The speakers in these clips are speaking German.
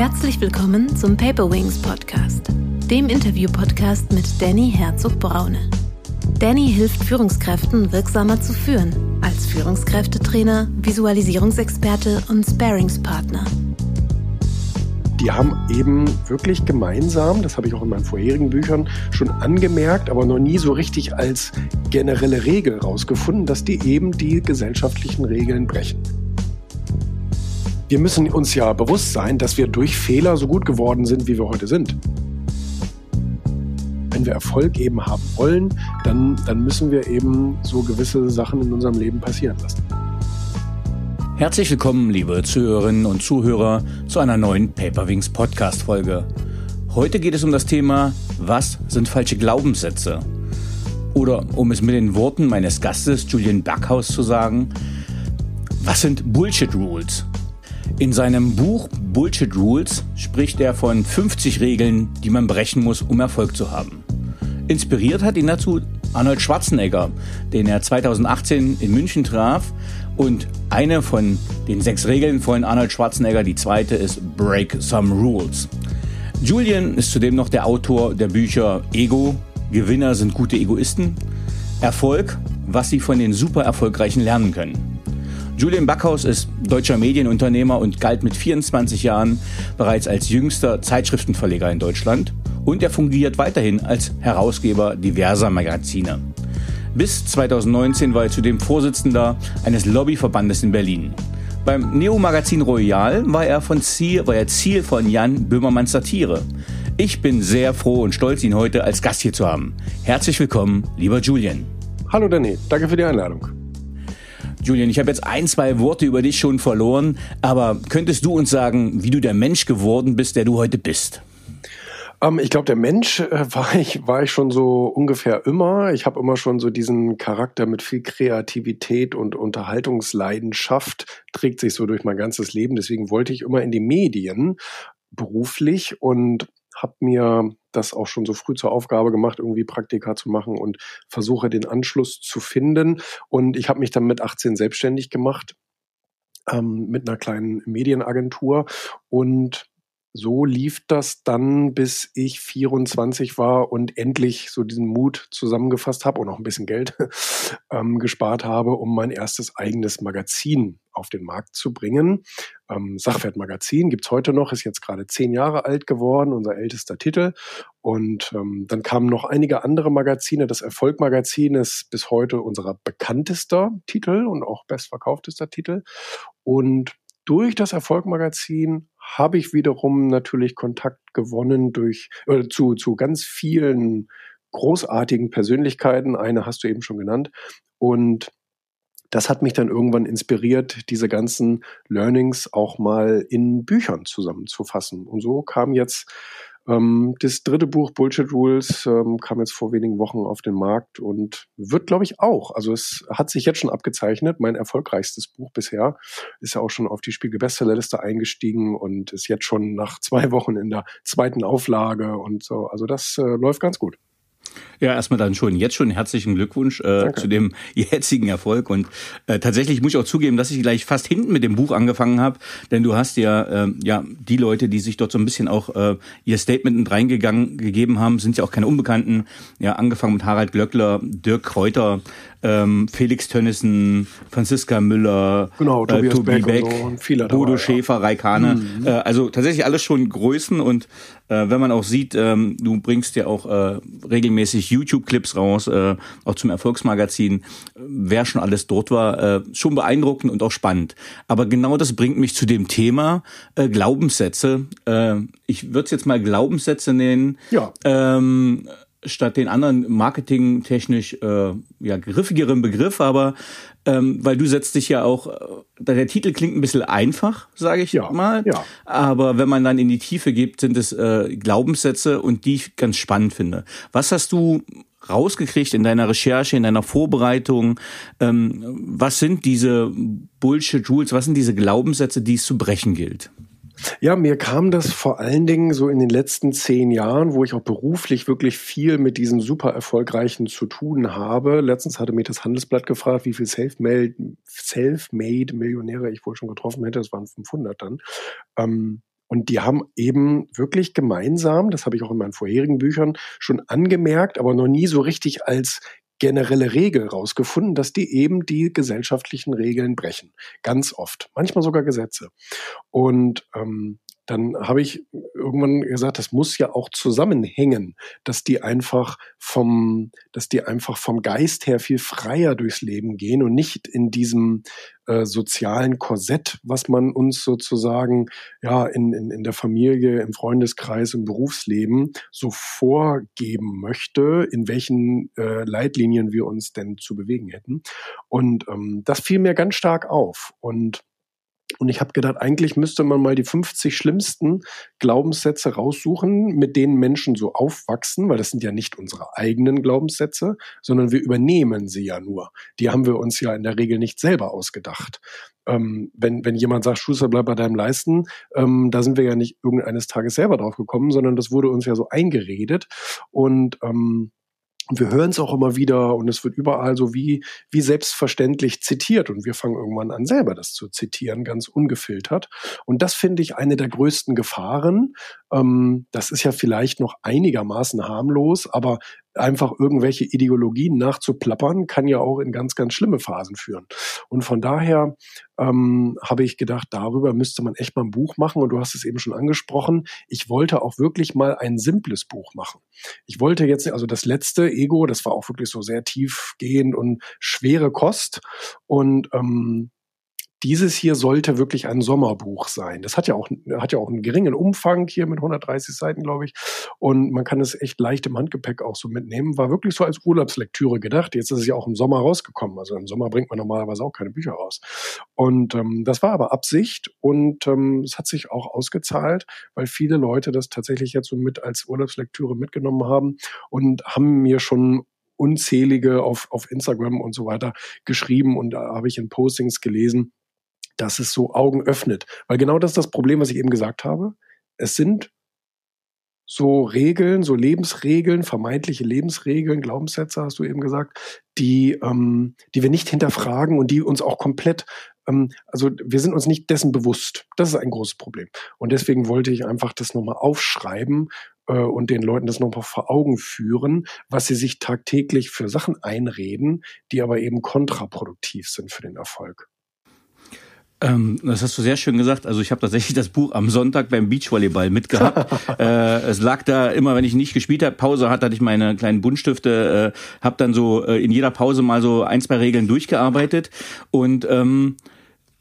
Herzlich willkommen zum Paper Wings Podcast, dem Interview-Podcast mit Danny Herzog-Braune. Danny hilft Führungskräften wirksamer zu führen, als Führungskräftetrainer, Visualisierungsexperte und Sparingspartner. Die haben eben wirklich gemeinsam, das habe ich auch in meinen vorherigen Büchern schon angemerkt, aber noch nie so richtig als generelle Regel rausgefunden, dass die eben die gesellschaftlichen Regeln brechen. Wir müssen uns ja bewusst sein, dass wir durch Fehler so gut geworden sind, wie wir heute sind. Wenn wir Erfolg eben haben wollen, dann, dann müssen wir eben so gewisse Sachen in unserem Leben passieren lassen. Herzlich willkommen, liebe Zuhörerinnen und Zuhörer, zu einer neuen Paperwings Podcast Folge. Heute geht es um das Thema, was sind falsche Glaubenssätze? Oder um es mit den Worten meines Gastes Julian Backhaus zu sagen, was sind Bullshit Rules? In seinem Buch Bullshit Rules spricht er von 50 Regeln, die man brechen muss, um Erfolg zu haben. Inspiriert hat ihn dazu Arnold Schwarzenegger, den er 2018 in München traf. Und eine von den sechs Regeln von Arnold Schwarzenegger, die zweite ist Break Some Rules. Julian ist zudem noch der Autor der Bücher Ego, Gewinner sind gute Egoisten, Erfolg, was sie von den super Erfolgreichen lernen können. Julian Backhaus ist deutscher Medienunternehmer und galt mit 24 Jahren bereits als jüngster Zeitschriftenverleger in Deutschland und er fungiert weiterhin als Herausgeber diverser Magazine. Bis 2019 war er zudem Vorsitzender eines Lobbyverbandes in Berlin. Beim Neo-Magazin Royal war er, von Ziel, war er Ziel von Jan Böhmermanns Satire. Ich bin sehr froh und stolz, ihn heute als Gast hier zu haben. Herzlich willkommen, lieber Julian. Hallo Danny, danke für die Einladung. Julian, ich habe jetzt ein, zwei Worte über dich schon verloren, aber könntest du uns sagen, wie du der Mensch geworden bist, der du heute bist? Um, ähm, ich glaube, der Mensch äh, war ich war ich schon so ungefähr immer. Ich habe immer schon so diesen Charakter mit viel Kreativität und Unterhaltungsleidenschaft trägt sich so durch mein ganzes Leben. Deswegen wollte ich immer in die Medien beruflich und habe mir das auch schon so früh zur Aufgabe gemacht, irgendwie Praktika zu machen und versuche den Anschluss zu finden. Und ich habe mich dann mit 18 selbstständig gemacht ähm, mit einer kleinen Medienagentur und so lief das dann, bis ich 24 war und endlich so diesen Mut zusammengefasst habe und auch ein bisschen Geld ähm, gespart habe, um mein erstes eigenes Magazin auf den Markt zu bringen. Ähm, Sachwertmagazin gibt's heute noch, ist jetzt gerade zehn Jahre alt geworden, unser ältester Titel. Und ähm, dann kamen noch einige andere Magazine. Das Erfolgmagazin ist bis heute unser bekanntester Titel und auch bestverkauftester Titel. Und durch das Erfolgmagazin habe ich wiederum natürlich Kontakt gewonnen durch äh, zu, zu ganz vielen großartigen Persönlichkeiten. Eine hast du eben schon genannt. Und das hat mich dann irgendwann inspiriert, diese ganzen Learnings auch mal in Büchern zusammenzufassen. Und so kam jetzt ähm, das dritte Buch Bullshit Rules ähm, kam jetzt vor wenigen Wochen auf den Markt und wird, glaube ich, auch. Also es hat sich jetzt schon abgezeichnet. Mein erfolgreichstes Buch bisher ist ja auch schon auf die Spiegel-Bestsellerliste eingestiegen und ist jetzt schon nach zwei Wochen in der zweiten Auflage und so. Also das äh, läuft ganz gut. Ja, erstmal dann schon. Jetzt schon herzlichen Glückwunsch äh, zu dem jetzigen Erfolg. Und äh, tatsächlich muss ich auch zugeben, dass ich gleich fast hinten mit dem Buch angefangen habe, denn du hast ja äh, ja die Leute, die sich dort so ein bisschen auch äh, ihr Statement mit reingegangen gegeben haben, sind ja auch keine Unbekannten. Ja, angefangen mit Harald Glöckler, Dirk Kräuter, ähm, Felix Tönnissen, Franziska Müller, genau, äh, Tobi Beck, so, Bodo Schäfer, Raikane. Mhm. Äh, also tatsächlich alles schon Größen und äh, wenn man auch sieht, ähm, du bringst ja auch äh, regelmäßig YouTube-Clips raus, äh, auch zum Erfolgsmagazin. Wer schon alles dort war, äh, schon beeindruckend und auch spannend. Aber genau das bringt mich zu dem Thema äh, Glaubenssätze. Äh, ich würde es jetzt mal Glaubenssätze nennen. Ja. Ähm, statt den anderen marketingtechnisch äh, ja griffigeren Begriff, aber ähm, weil du setzt dich ja auch, äh, der Titel klingt ein bisschen einfach, sage ich ja, mal, ja. aber wenn man dann in die Tiefe geht, sind es äh, Glaubenssätze und die ich ganz spannend finde. Was hast du rausgekriegt in deiner Recherche, in deiner Vorbereitung? Ähm, was sind diese Bullshit-Rules, was sind diese Glaubenssätze, die es zu brechen gilt? Ja, mir kam das vor allen Dingen so in den letzten zehn Jahren, wo ich auch beruflich wirklich viel mit diesen super erfolgreichen zu tun habe. Letztens hatte mich das Handelsblatt gefragt, wie viel Self-Made Self Millionäre ich wohl schon getroffen hätte. Das waren 500 dann. Ähm, Und die haben eben wirklich gemeinsam, das habe ich auch in meinen vorherigen Büchern schon angemerkt, aber noch nie so richtig als generelle Regel rausgefunden, dass die eben die gesellschaftlichen Regeln brechen. Ganz oft. Manchmal sogar Gesetze. Und ähm, dann habe ich irgendwann gesagt, das muss ja auch zusammenhängen, dass die einfach vom, dass die einfach vom Geist her viel freier durchs Leben gehen und nicht in diesem äh, sozialen Korsett, was man uns sozusagen ja in, in, in der Familie, im Freundeskreis, im Berufsleben so vorgeben möchte, in welchen äh, Leitlinien wir uns denn zu bewegen hätten. Und ähm, das fiel mir ganz stark auf. Und und ich habe gedacht, eigentlich müsste man mal die 50 schlimmsten Glaubenssätze raussuchen, mit denen Menschen so aufwachsen, weil das sind ja nicht unsere eigenen Glaubenssätze, sondern wir übernehmen sie ja nur. Die haben wir uns ja in der Regel nicht selber ausgedacht. Ähm, wenn, wenn jemand sagt, Schuster, bleib bei deinem Leisten, ähm, da sind wir ja nicht irgendeines Tages selber drauf gekommen, sondern das wurde uns ja so eingeredet. Und ähm, und wir hören es auch immer wieder und es wird überall so wie, wie selbstverständlich zitiert. Und wir fangen irgendwann an, selber das zu zitieren, ganz ungefiltert. Und das finde ich eine der größten Gefahren. Ähm, das ist ja vielleicht noch einigermaßen harmlos, aber einfach irgendwelche Ideologien nachzuplappern, kann ja auch in ganz, ganz schlimme Phasen führen. Und von daher ähm, habe ich gedacht, darüber müsste man echt mal ein Buch machen. Und du hast es eben schon angesprochen. Ich wollte auch wirklich mal ein simples Buch machen. Ich wollte jetzt, also das letzte Ego, das war auch wirklich so sehr tiefgehend und schwere Kost. Und ähm, dieses hier sollte wirklich ein Sommerbuch sein. Das hat ja auch, hat ja auch einen geringen Umfang hier mit 130 Seiten, glaube ich. Und man kann es echt leicht im Handgepäck auch so mitnehmen. War wirklich so als Urlaubslektüre gedacht. Jetzt ist es ja auch im Sommer rausgekommen. Also im Sommer bringt man normalerweise auch keine Bücher raus. Und ähm, das war aber Absicht und ähm, es hat sich auch ausgezahlt, weil viele Leute das tatsächlich jetzt so mit als Urlaubslektüre mitgenommen haben und haben mir schon unzählige auf, auf Instagram und so weiter geschrieben und da habe ich in Postings gelesen, dass es so Augen öffnet. Weil genau das ist das Problem, was ich eben gesagt habe. Es sind so Regeln, so Lebensregeln, vermeintliche Lebensregeln, Glaubenssätze, hast du eben gesagt, die, ähm, die wir nicht hinterfragen und die uns auch komplett, ähm, also wir sind uns nicht dessen bewusst. Das ist ein großes Problem. Und deswegen wollte ich einfach das nochmal aufschreiben äh, und den Leuten das nochmal vor Augen führen, was sie sich tagtäglich für Sachen einreden, die aber eben kontraproduktiv sind für den Erfolg. Ähm, das hast du sehr schön gesagt. Also ich habe tatsächlich das Buch am Sonntag beim Beachvolleyball mitgehabt. äh, es lag da immer, wenn ich nicht gespielt habe, Pause hatte, hatte ich meine kleinen Buntstifte, äh, habe dann so äh, in jeder Pause mal so ein, zwei Regeln durchgearbeitet und ähm,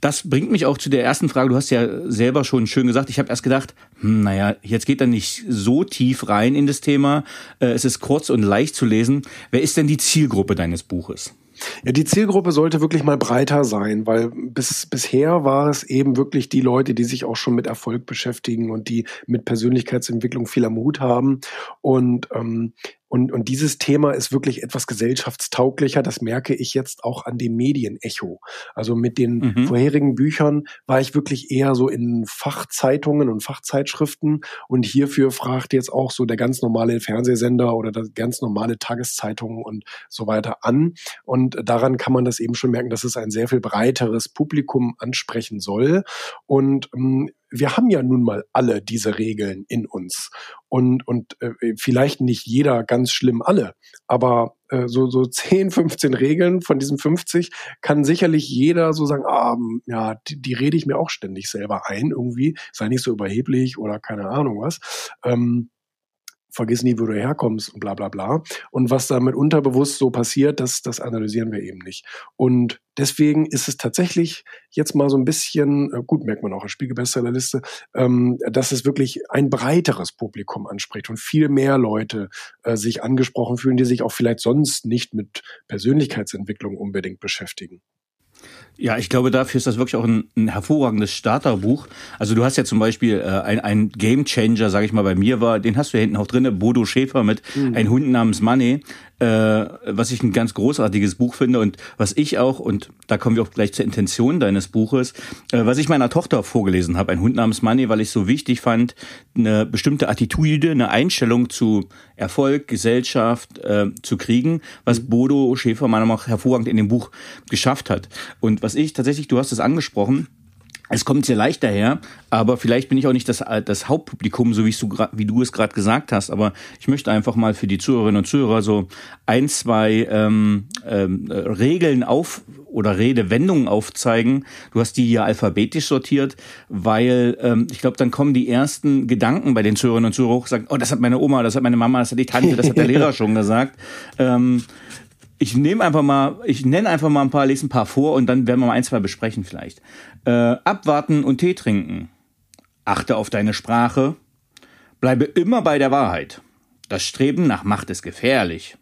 das bringt mich auch zu der ersten Frage. Du hast ja selber schon schön gesagt. Ich habe erst gedacht, hm, naja, jetzt geht er nicht so tief rein in das Thema. Äh, es ist kurz und leicht zu lesen. Wer ist denn die Zielgruppe deines Buches? Ja, die Zielgruppe sollte wirklich mal breiter sein, weil bis, bisher war es eben wirklich die Leute, die sich auch schon mit Erfolg beschäftigen und die mit Persönlichkeitsentwicklung viel am Hut haben. Und ähm, und, und dieses Thema ist wirklich etwas gesellschaftstauglicher. Das merke ich jetzt auch an dem Medienecho. Also mit den mhm. vorherigen Büchern war ich wirklich eher so in Fachzeitungen und Fachzeitschriften. Und hierfür fragt jetzt auch so der ganz normale Fernsehsender oder das ganz normale Tageszeitungen und so weiter an. Und daran kann man das eben schon merken, dass es ein sehr viel breiteres Publikum ansprechen soll. Und ähm, wir haben ja nun mal alle diese Regeln in uns. Und, und äh, vielleicht nicht jeder ganz schlimm alle, aber äh, so, so 10, 15 Regeln von diesen 50 kann sicherlich jeder so sagen, ah, ja, die, die rede ich mir auch ständig selber ein, irgendwie, sei nicht so überheblich oder keine Ahnung was. Ähm, vergiss nie, wo du herkommst und bla bla bla. Und was damit unterbewusst so passiert, das, das analysieren wir eben nicht. Und deswegen ist es tatsächlich jetzt mal so ein bisschen, äh, gut merkt man auch in Spiegelbestsellerliste, ähm, dass es wirklich ein breiteres Publikum anspricht und viel mehr Leute äh, sich angesprochen fühlen, die sich auch vielleicht sonst nicht mit Persönlichkeitsentwicklung unbedingt beschäftigen. Ja, ich glaube, dafür ist das wirklich auch ein, ein hervorragendes Starterbuch. Also du hast ja zum Beispiel äh, ein, ein Game Changer, sage ich mal, bei mir war, den hast du ja hinten auch drinne, Bodo Schäfer mit mhm. Ein Hund namens Money äh, was ich ein ganz großartiges Buch finde und was ich auch, und da kommen wir auch gleich zur Intention deines Buches, äh, was ich meiner Tochter vorgelesen habe, ein Hund namens Money, weil ich so wichtig fand, eine bestimmte Attitüde, eine Einstellung zu Erfolg, Gesellschaft äh, zu kriegen, was mhm. Bodo Schäfer meiner Meinung nach hervorragend in dem Buch geschafft hat. Und was ich tatsächlich, du hast es angesprochen, es kommt sehr leicht daher, aber vielleicht bin ich auch nicht das, das Hauptpublikum, so wie du, wie du es gerade gesagt hast. Aber ich möchte einfach mal für die Zuhörerinnen und Zuhörer so ein, zwei ähm, ähm, Regeln auf oder Redewendungen aufzeigen. Du hast die hier alphabetisch sortiert, weil ähm, ich glaube, dann kommen die ersten Gedanken bei den Zuhörerinnen und Zuhörern hoch, sagen, oh, das hat meine Oma, das hat meine Mama, das hat die Tante, das hat der Lehrer schon gesagt. Ähm, ich nehme einfach mal, ich nenne einfach mal ein paar, lese ein paar vor und dann werden wir mal ein, zwei besprechen vielleicht. Äh, abwarten und Tee trinken. Achte auf deine Sprache. Bleibe immer bei der Wahrheit. Das Streben nach Macht ist gefährlich.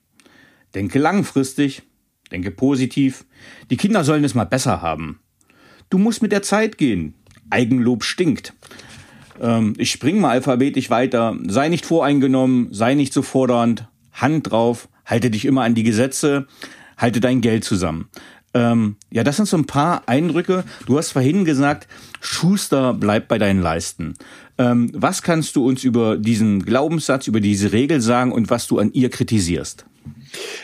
Denke langfristig. Denke positiv. Die Kinder sollen es mal besser haben. Du musst mit der Zeit gehen. Eigenlob stinkt. Ähm, ich spring mal alphabetisch weiter. Sei nicht voreingenommen, sei nicht so fordernd. Hand drauf, halte dich immer an die Gesetze, halte dein Geld zusammen. Ähm, ja, das sind so ein paar Eindrücke. Du hast vorhin gesagt, Schuster bleibt bei deinen Leisten. Ähm, was kannst du uns über diesen Glaubenssatz, über diese Regel sagen und was du an ihr kritisierst?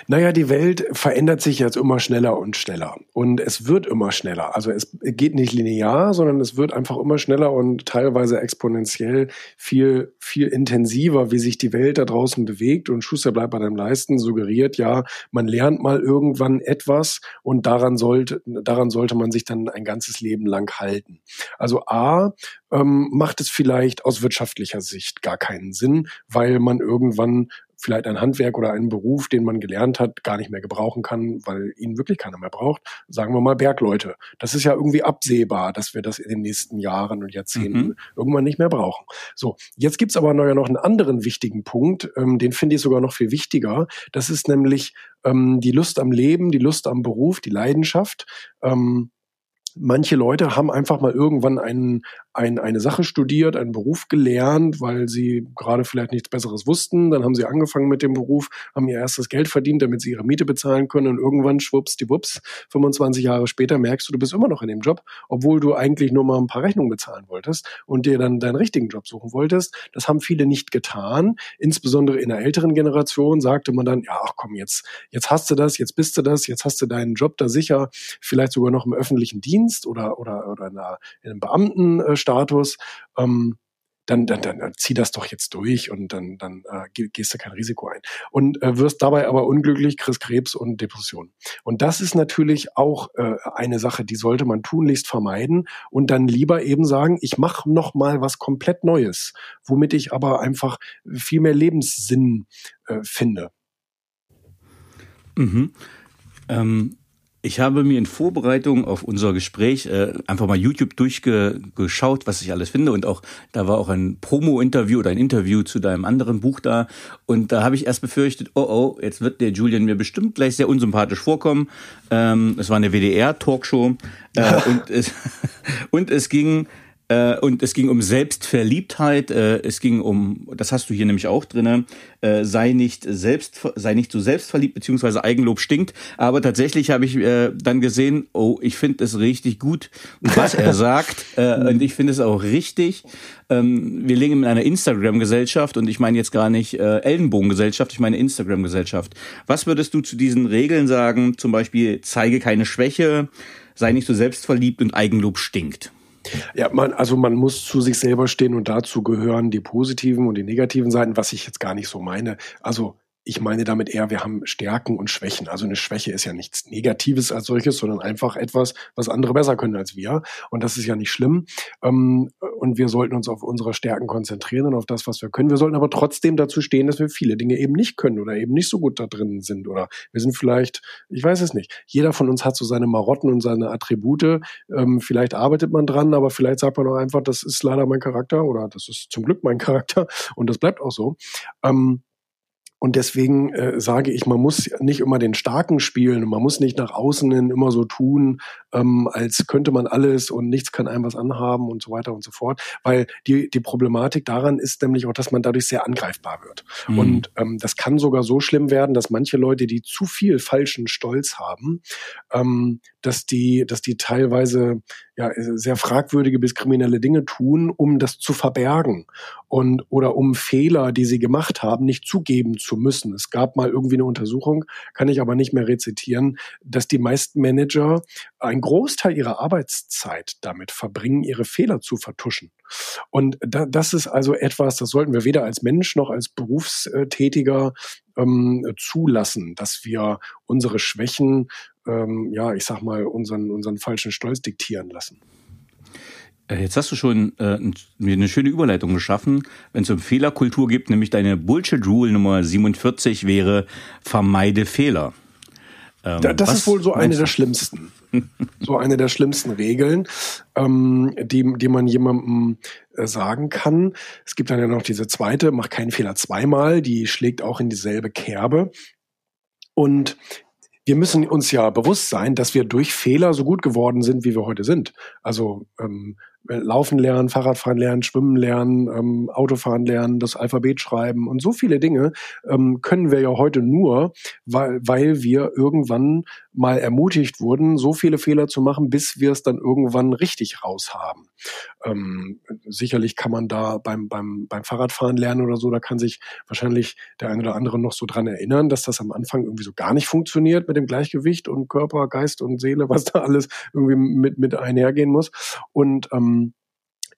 Naja, die Welt verändert sich jetzt immer schneller und schneller. Und es wird immer schneller. Also es geht nicht linear, sondern es wird einfach immer schneller und teilweise exponentiell viel, viel intensiver, wie sich die Welt da draußen bewegt. Und Schuster bleibt bei deinem Leisten suggeriert ja, man lernt mal irgendwann etwas und daran sollte, daran sollte man sich dann ein ganzes Leben lang halten. Also A, ähm, macht es vielleicht aus wirtschaftlicher Sicht gar keinen Sinn, weil man irgendwann vielleicht ein Handwerk oder einen Beruf, den man gelernt hat, gar nicht mehr gebrauchen kann, weil ihn wirklich keiner mehr braucht. Sagen wir mal Bergleute. Das ist ja irgendwie absehbar, dass wir das in den nächsten Jahren und Jahrzehnten mhm. irgendwann nicht mehr brauchen. So, jetzt gibt's aber noch einen anderen wichtigen Punkt, ähm, den finde ich sogar noch viel wichtiger. Das ist nämlich ähm, die Lust am Leben, die Lust am Beruf, die Leidenschaft. Ähm, manche Leute haben einfach mal irgendwann einen, ein, eine Sache studiert, einen Beruf gelernt, weil sie gerade vielleicht nichts Besseres wussten. Dann haben sie angefangen mit dem Beruf, haben ihr erstes Geld verdient, damit sie ihre Miete bezahlen können. Und irgendwann schwupps die Wups, 25 Jahre später merkst du, du bist immer noch in dem Job, obwohl du eigentlich nur mal ein paar Rechnungen bezahlen wolltest und dir dann deinen richtigen Job suchen wolltest. Das haben viele nicht getan. Insbesondere in der älteren Generation sagte man dann, ja, ach komm, jetzt, jetzt hast du das, jetzt bist du das, jetzt hast du deinen Job da sicher, vielleicht sogar noch im öffentlichen Dienst oder, oder, oder in, einem Beamten Status, ähm, dann, dann, dann, zieh das doch jetzt durch und dann, dann äh, gehst du kein Risiko ein. Und äh, wirst dabei aber unglücklich, kriegst Krebs und Depression. Und das ist natürlich auch äh, eine Sache, die sollte man tunlichst vermeiden und dann lieber eben sagen, ich mache noch mal was komplett Neues, womit ich aber einfach viel mehr Lebenssinn äh, finde. Mhm. Ähm ich habe mir in Vorbereitung auf unser Gespräch äh, einfach mal YouTube durchgeschaut, was ich alles finde. Und auch da war auch ein Promo-Interview oder ein Interview zu deinem anderen Buch da. Und da habe ich erst befürchtet, oh oh, jetzt wird der Julian mir bestimmt gleich sehr unsympathisch vorkommen. Ähm, es war eine WDR-Talkshow. Äh, und, es, und es ging äh, und es ging um Selbstverliebtheit, äh, es ging um, das hast du hier nämlich auch drinne, äh, sei nicht selbst, sei nicht so selbstverliebt, beziehungsweise Eigenlob stinkt. Aber tatsächlich habe ich äh, dann gesehen, oh, ich finde es richtig gut, was er sagt. Äh, und ich finde es auch richtig. Ähm, wir leben in einer Instagram-Gesellschaft und ich meine jetzt gar nicht äh, Ellenbogen-Gesellschaft, ich meine Instagram-Gesellschaft. Was würdest du zu diesen Regeln sagen? Zum Beispiel, zeige keine Schwäche, sei nicht so selbstverliebt und Eigenlob stinkt. Ja, man, also man muss zu sich selber stehen und dazu gehören die positiven und die negativen Seiten, was ich jetzt gar nicht so meine. Also ich meine damit eher, wir haben Stärken und Schwächen. Also eine Schwäche ist ja nichts Negatives als solches, sondern einfach etwas, was andere besser können als wir. Und das ist ja nicht schlimm. Ähm, und wir sollten uns auf unsere Stärken konzentrieren und auf das, was wir können. Wir sollten aber trotzdem dazu stehen, dass wir viele Dinge eben nicht können oder eben nicht so gut da drin sind. Oder wir sind vielleicht, ich weiß es nicht. Jeder von uns hat so seine Marotten und seine Attribute. Ähm, vielleicht arbeitet man dran, aber vielleicht sagt man auch einfach, das ist leider mein Charakter oder das ist zum Glück mein Charakter und das bleibt auch so. Ähm, und deswegen äh, sage ich, man muss nicht immer den Starken spielen, man muss nicht nach außen hin immer so tun, ähm, als könnte man alles und nichts kann einem was anhaben und so weiter und so fort. Weil die, die Problematik daran ist nämlich auch, dass man dadurch sehr angreifbar wird. Mhm. Und ähm, das kann sogar so schlimm werden, dass manche Leute, die zu viel falschen Stolz haben, ähm, dass die, dass die teilweise ja sehr fragwürdige bis kriminelle Dinge tun, um das zu verbergen und oder um Fehler, die sie gemacht haben, nicht zugeben zu müssen. Es gab mal irgendwie eine Untersuchung, kann ich aber nicht mehr rezitieren, dass die meisten Manager einen Großteil ihrer Arbeitszeit damit verbringen, ihre Fehler zu vertuschen. Und da, das ist also etwas, das sollten wir weder als Mensch noch als Berufstätiger ähm, zulassen, dass wir unsere Schwächen, ähm, ja, ich sag mal, unseren, unseren falschen Stolz diktieren lassen. Äh, jetzt hast du schon äh, eine schöne Überleitung geschaffen, wenn es um Fehlerkultur gibt, nämlich deine Bullshit-Rule Nummer 47 wäre vermeide Fehler. Ähm, das ist wohl so eine der schlimmsten. So eine der schlimmsten Regeln, ähm, die, die man jemandem äh, sagen kann. Es gibt dann ja noch diese zweite, mach keinen Fehler zweimal, die schlägt auch in dieselbe Kerbe. Und wir müssen uns ja bewusst sein, dass wir durch Fehler so gut geworden sind, wie wir heute sind. Also ähm, Laufen lernen, Fahrradfahren lernen, Schwimmen lernen, ähm, Autofahren lernen, das Alphabet schreiben und so viele Dinge ähm, können wir ja heute nur, weil, weil wir irgendwann mal ermutigt wurden, so viele Fehler zu machen, bis wir es dann irgendwann richtig raus haben. Ähm, sicherlich kann man da beim, beim, beim Fahrradfahren lernen oder so, da kann sich wahrscheinlich der eine oder andere noch so dran erinnern, dass das am Anfang irgendwie so gar nicht funktioniert mit dem Gleichgewicht und Körper, Geist und Seele, was da alles irgendwie mit, mit einhergehen muss. Und ähm,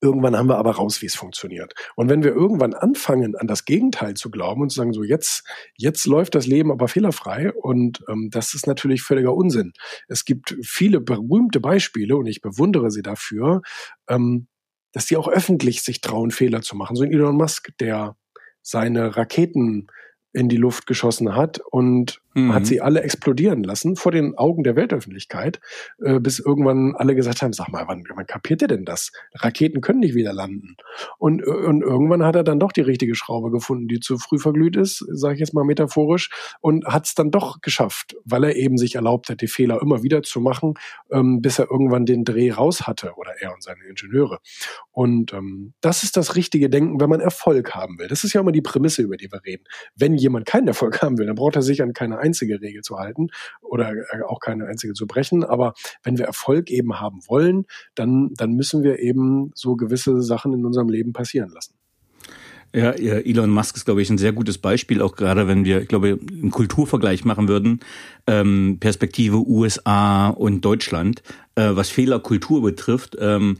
Irgendwann haben wir aber raus, wie es funktioniert. Und wenn wir irgendwann anfangen, an das Gegenteil zu glauben und zu sagen, so jetzt, jetzt läuft das Leben aber fehlerfrei und ähm, das ist natürlich völliger Unsinn. Es gibt viele berühmte Beispiele und ich bewundere sie dafür, ähm, dass die auch öffentlich sich trauen, Fehler zu machen. So ein Elon Musk, der seine Raketen in die Luft geschossen hat und mhm. hat sie alle explodieren lassen vor den Augen der Weltöffentlichkeit, äh, bis irgendwann alle gesagt haben, sag mal, wann, wann kapiert ihr denn das? Raketen können nicht wieder landen. Und, äh, und irgendwann hat er dann doch die richtige Schraube gefunden, die zu früh verglüht ist, sage ich jetzt mal metaphorisch, und hat es dann doch geschafft, weil er eben sich erlaubt hat, die Fehler immer wieder zu machen, ähm, bis er irgendwann den Dreh raus hatte, oder er und seine Ingenieure. Und ähm, das ist das richtige Denken, wenn man Erfolg haben will. Das ist ja immer die Prämisse, über die wir reden. Wenn jemand keinen Erfolg haben will, dann braucht er sich an keine einzige Regel zu halten oder äh, auch keine einzige zu brechen. Aber wenn wir Erfolg eben haben wollen, dann, dann müssen wir eben so gewisse Sachen in unserem Leben passieren lassen. Ja, Elon Musk ist, glaube ich, ein sehr gutes Beispiel, auch gerade wenn wir, ich glaube, einen Kulturvergleich machen würden, ähm, Perspektive USA und Deutschland, äh, was Fehlerkultur betrifft. Ähm,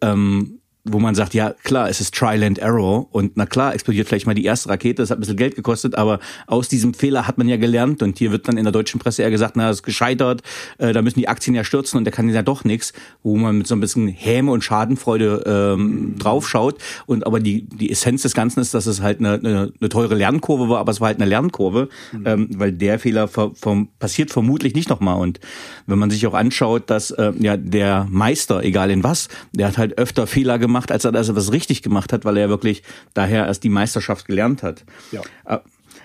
ähm, wo man sagt, ja klar, es ist Trial and Error und na klar explodiert vielleicht mal die erste Rakete, das hat ein bisschen Geld gekostet, aber aus diesem Fehler hat man ja gelernt und hier wird dann in der deutschen Presse eher gesagt, na, das ist gescheitert, äh, da müssen die Aktien ja stürzen und der kann ja doch nichts, wo man mit so ein bisschen Häme und Schadenfreude ähm, draufschaut und aber die, die Essenz des Ganzen ist, dass es halt eine, eine, eine teure Lernkurve war, aber es war halt eine Lernkurve, mhm. ähm, weil der Fehler ver, ver, passiert vermutlich nicht nochmal und wenn man sich auch anschaut, dass äh, ja der Meister, egal in was, der hat halt öfter Fehler gemacht, gemacht, als er das was richtig gemacht hat, weil er wirklich daher erst die Meisterschaft gelernt hat. Ja.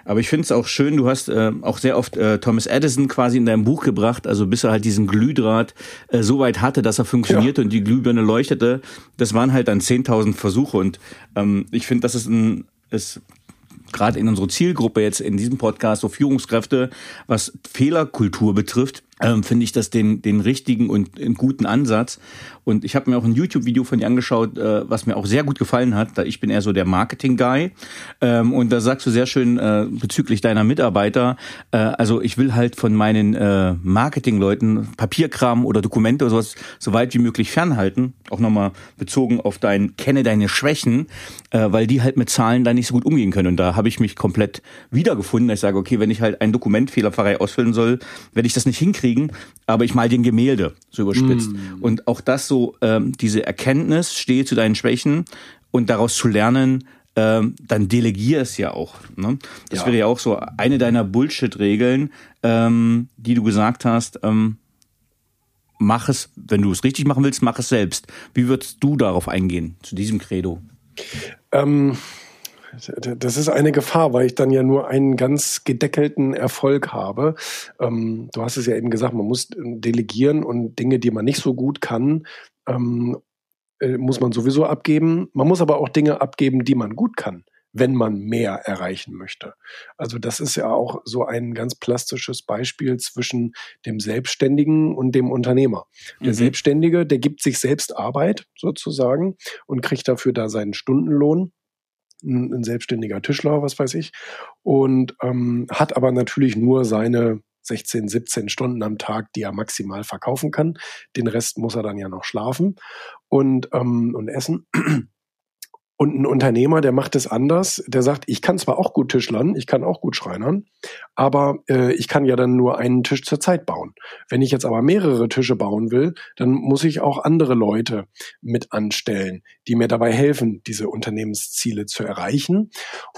Aber ich finde es auch schön, du hast äh, auch sehr oft äh, Thomas Edison quasi in deinem Buch gebracht, also bis er halt diesen Glühdraht äh, so weit hatte, dass er funktionierte ja. und die Glühbirne leuchtete. Das waren halt dann 10.000 Versuche und ähm, ich finde, das ist ein ist gerade in unserer Zielgruppe jetzt in diesem Podcast, so Führungskräfte, was Fehlerkultur betrifft, ähm, finde ich das den, den richtigen und einen guten Ansatz. Und ich habe mir auch ein YouTube-Video von dir angeschaut, äh, was mir auch sehr gut gefallen hat. Da ich bin eher so der Marketing-Guy. Ähm, und da sagst du sehr schön äh, bezüglich deiner Mitarbeiter, äh, also ich will halt von meinen äh, Marketing-Leuten Papierkram oder Dokumente oder sowas so weit wie möglich fernhalten. Auch nochmal bezogen auf dein Kenne deine Schwächen, äh, weil die halt mit Zahlen da nicht so gut umgehen können. Und da habe ich mich komplett wiedergefunden. Ich sage, okay, wenn ich halt ein Dokument fehlerfrei ausfüllen soll, werde ich das nicht hinkriegen kriegen, aber ich mal den Gemälde, so überspitzt. Mm. Und auch das so, ähm, diese Erkenntnis, stehe zu deinen Schwächen und daraus zu lernen, ähm, dann delegier es ja auch. Ne? Das ja. wäre ja auch so eine deiner Bullshit-Regeln, ähm, die du gesagt hast, ähm, mach es, wenn du es richtig machen willst, mach es selbst. Wie würdest du darauf eingehen, zu diesem Credo? Ähm, das ist eine Gefahr, weil ich dann ja nur einen ganz gedeckelten Erfolg habe. Ähm, du hast es ja eben gesagt, man muss delegieren und Dinge, die man nicht so gut kann, ähm, äh, muss man sowieso abgeben. Man muss aber auch Dinge abgeben, die man gut kann. wenn man mehr erreichen möchte. Also das ist ja auch so ein ganz plastisches Beispiel zwischen dem Selbstständigen und dem Unternehmer. Der mhm. Selbstständige, der gibt sich selbst Arbeit sozusagen und kriegt dafür da seinen Stundenlohn ein, ein selbstständiger Tischler, was weiß ich, und ähm, hat aber natürlich nur seine 16, 17 Stunden am Tag, die er maximal verkaufen kann. Den Rest muss er dann ja noch schlafen und, ähm, und essen. Und ein Unternehmer, der macht es anders, der sagt, ich kann zwar auch gut Tischlern, ich kann auch gut Schreinern, aber äh, ich kann ja dann nur einen Tisch zur Zeit bauen. Wenn ich jetzt aber mehrere Tische bauen will, dann muss ich auch andere Leute mit anstellen, die mir dabei helfen, diese Unternehmensziele zu erreichen.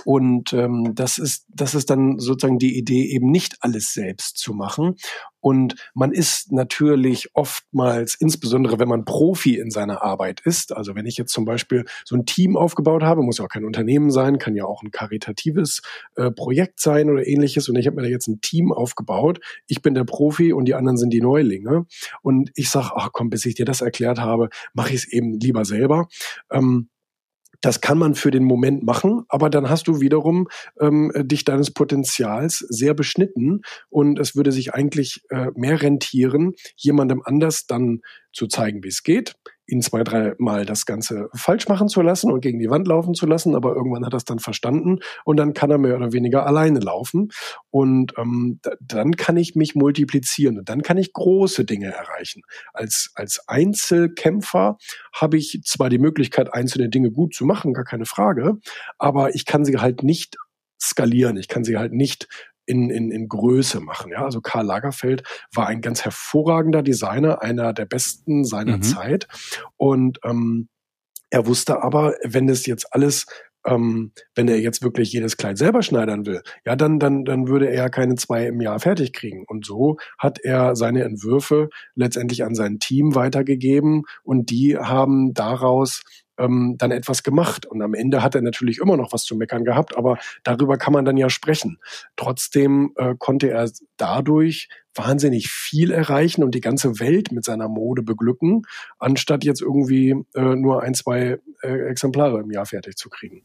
Und ähm, das ist das ist dann sozusagen die Idee, eben nicht alles selbst zu machen und man ist natürlich oftmals, insbesondere wenn man Profi in seiner Arbeit ist, also wenn ich jetzt zum Beispiel so ein Team aufgebaut habe, muss ja auch kein Unternehmen sein, kann ja auch ein karitatives äh, Projekt sein oder ähnliches. Und ich habe mir da jetzt ein Team aufgebaut. Ich bin der Profi und die anderen sind die Neulinge. Und ich sage, ach komm, bis ich dir das erklärt habe, mache ich es eben lieber selber. Ähm, das kann man für den Moment machen, aber dann hast du wiederum ähm, dich deines Potenzials sehr beschnitten und es würde sich eigentlich äh, mehr rentieren, jemandem anders dann zu zeigen, wie es geht, ihn zwei, drei Mal das Ganze falsch machen zu lassen und gegen die Wand laufen zu lassen, aber irgendwann hat er es dann verstanden und dann kann er mehr oder weniger alleine laufen und ähm, dann kann ich mich multiplizieren und dann kann ich große Dinge erreichen. Als, als Einzelkämpfer habe ich zwar die Möglichkeit, einzelne Dinge gut zu machen, gar keine Frage, aber ich kann sie halt nicht skalieren. Ich kann sie halt nicht in, in, in Größe machen. Ja, also Karl Lagerfeld war ein ganz hervorragender Designer, einer der besten seiner mhm. Zeit. Und ähm, er wusste aber, wenn es jetzt alles ähm, wenn er jetzt wirklich jedes Kleid selber schneidern will, ja, dann, dann, dann würde er keine zwei im Jahr fertig kriegen. Und so hat er seine Entwürfe letztendlich an sein Team weitergegeben und die haben daraus ähm, dann etwas gemacht. Und am Ende hat er natürlich immer noch was zu meckern gehabt, aber darüber kann man dann ja sprechen. Trotzdem äh, konnte er dadurch wahnsinnig viel erreichen und die ganze Welt mit seiner Mode beglücken, anstatt jetzt irgendwie äh, nur ein, zwei äh, Exemplare im Jahr fertig zu kriegen.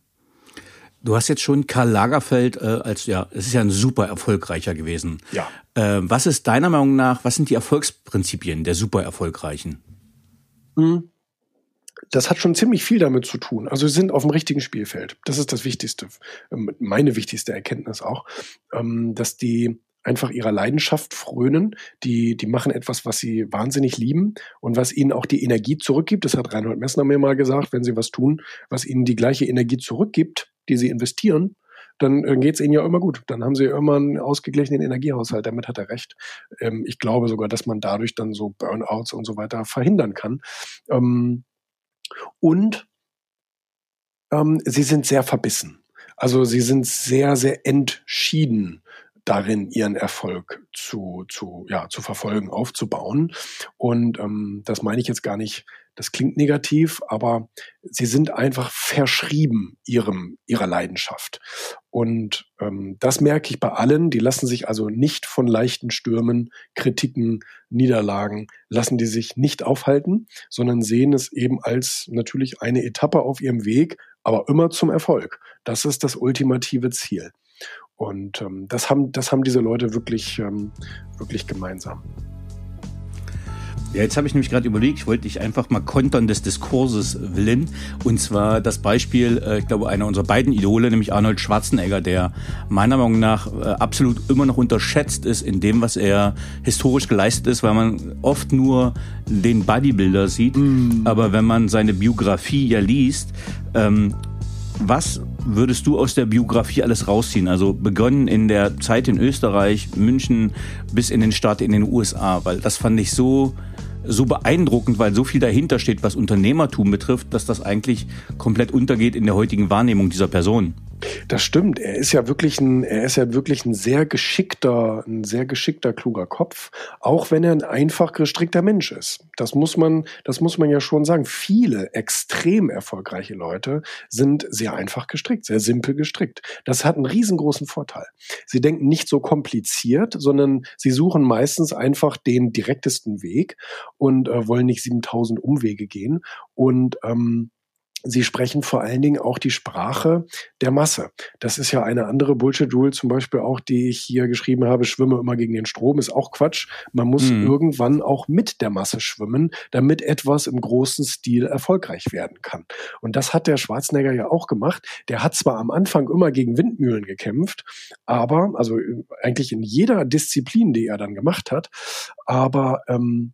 Du hast jetzt schon Karl Lagerfeld äh, als ja, es ist ja ein super erfolgreicher gewesen. Ja. Äh, was ist deiner Meinung nach, was sind die Erfolgsprinzipien der super erfolgreichen? Hm das hat schon ziemlich viel damit zu tun. Also sie sind auf dem richtigen Spielfeld. Das ist das Wichtigste, ähm, meine wichtigste Erkenntnis auch, ähm, dass die einfach ihrer Leidenschaft frönen. Die, die machen etwas, was sie wahnsinnig lieben und was ihnen auch die Energie zurückgibt. Das hat Reinhold Messner mir mal gesagt, wenn sie was tun, was ihnen die gleiche Energie zurückgibt, die sie investieren, dann äh, geht es ihnen ja immer gut. Dann haben sie immer einen ausgeglichenen Energiehaushalt. Damit hat er recht. Ähm, ich glaube sogar, dass man dadurch dann so Burnouts und so weiter verhindern kann. Und ähm, sie sind sehr verbissen. Also sie sind sehr, sehr entschieden darin, ihren Erfolg zu, zu, ja, zu verfolgen, aufzubauen. Und ähm, das meine ich jetzt gar nicht das klingt negativ, aber sie sind einfach verschrieben ihrem, ihrer Leidenschaft. Und ähm, das merke ich bei allen. Die lassen sich also nicht von leichten Stürmen, Kritiken, Niederlagen, lassen die sich nicht aufhalten, sondern sehen es eben als natürlich eine Etappe auf ihrem Weg, aber immer zum Erfolg. Das ist das ultimative Ziel. Und ähm, das haben, das haben diese Leute wirklich, ähm, wirklich gemeinsam. Ja, jetzt habe ich nämlich gerade überlegt, ich wollte dich einfach mal kontern des Diskurses willen. Und zwar das Beispiel, äh, ich glaube, einer unserer beiden Idole, nämlich Arnold Schwarzenegger, der meiner Meinung nach äh, absolut immer noch unterschätzt ist in dem, was er historisch geleistet ist, weil man oft nur den Bodybuilder sieht. Mm. Aber wenn man seine Biografie ja liest, ähm, was würdest du aus der Biografie alles rausziehen? Also begonnen in der Zeit in Österreich, München bis in den Start in den USA, weil das fand ich so so beeindruckend, weil so viel dahinter steht, was Unternehmertum betrifft, dass das eigentlich komplett untergeht in der heutigen Wahrnehmung dieser Person. Das stimmt. Er ist ja wirklich ein, er ist ja wirklich ein sehr geschickter, ein sehr geschickter, kluger Kopf, auch wenn er ein einfach gestrickter Mensch ist. Das muss man, das muss man ja schon sagen. Viele extrem erfolgreiche Leute sind sehr einfach gestrickt, sehr simpel gestrickt. Das hat einen riesengroßen Vorteil. Sie denken nicht so kompliziert, sondern sie suchen meistens einfach den direktesten Weg und äh, wollen nicht 7000 Umwege gehen und ähm, sie sprechen vor allen Dingen auch die Sprache der Masse. Das ist ja eine andere Bullshit-Rule, zum Beispiel auch, die ich hier geschrieben habe, schwimme immer gegen den Strom, ist auch Quatsch. Man muss mhm. irgendwann auch mit der Masse schwimmen, damit etwas im großen Stil erfolgreich werden kann. Und das hat der Schwarzenegger ja auch gemacht. Der hat zwar am Anfang immer gegen Windmühlen gekämpft, aber, also eigentlich in jeder Disziplin, die er dann gemacht hat, aber ähm,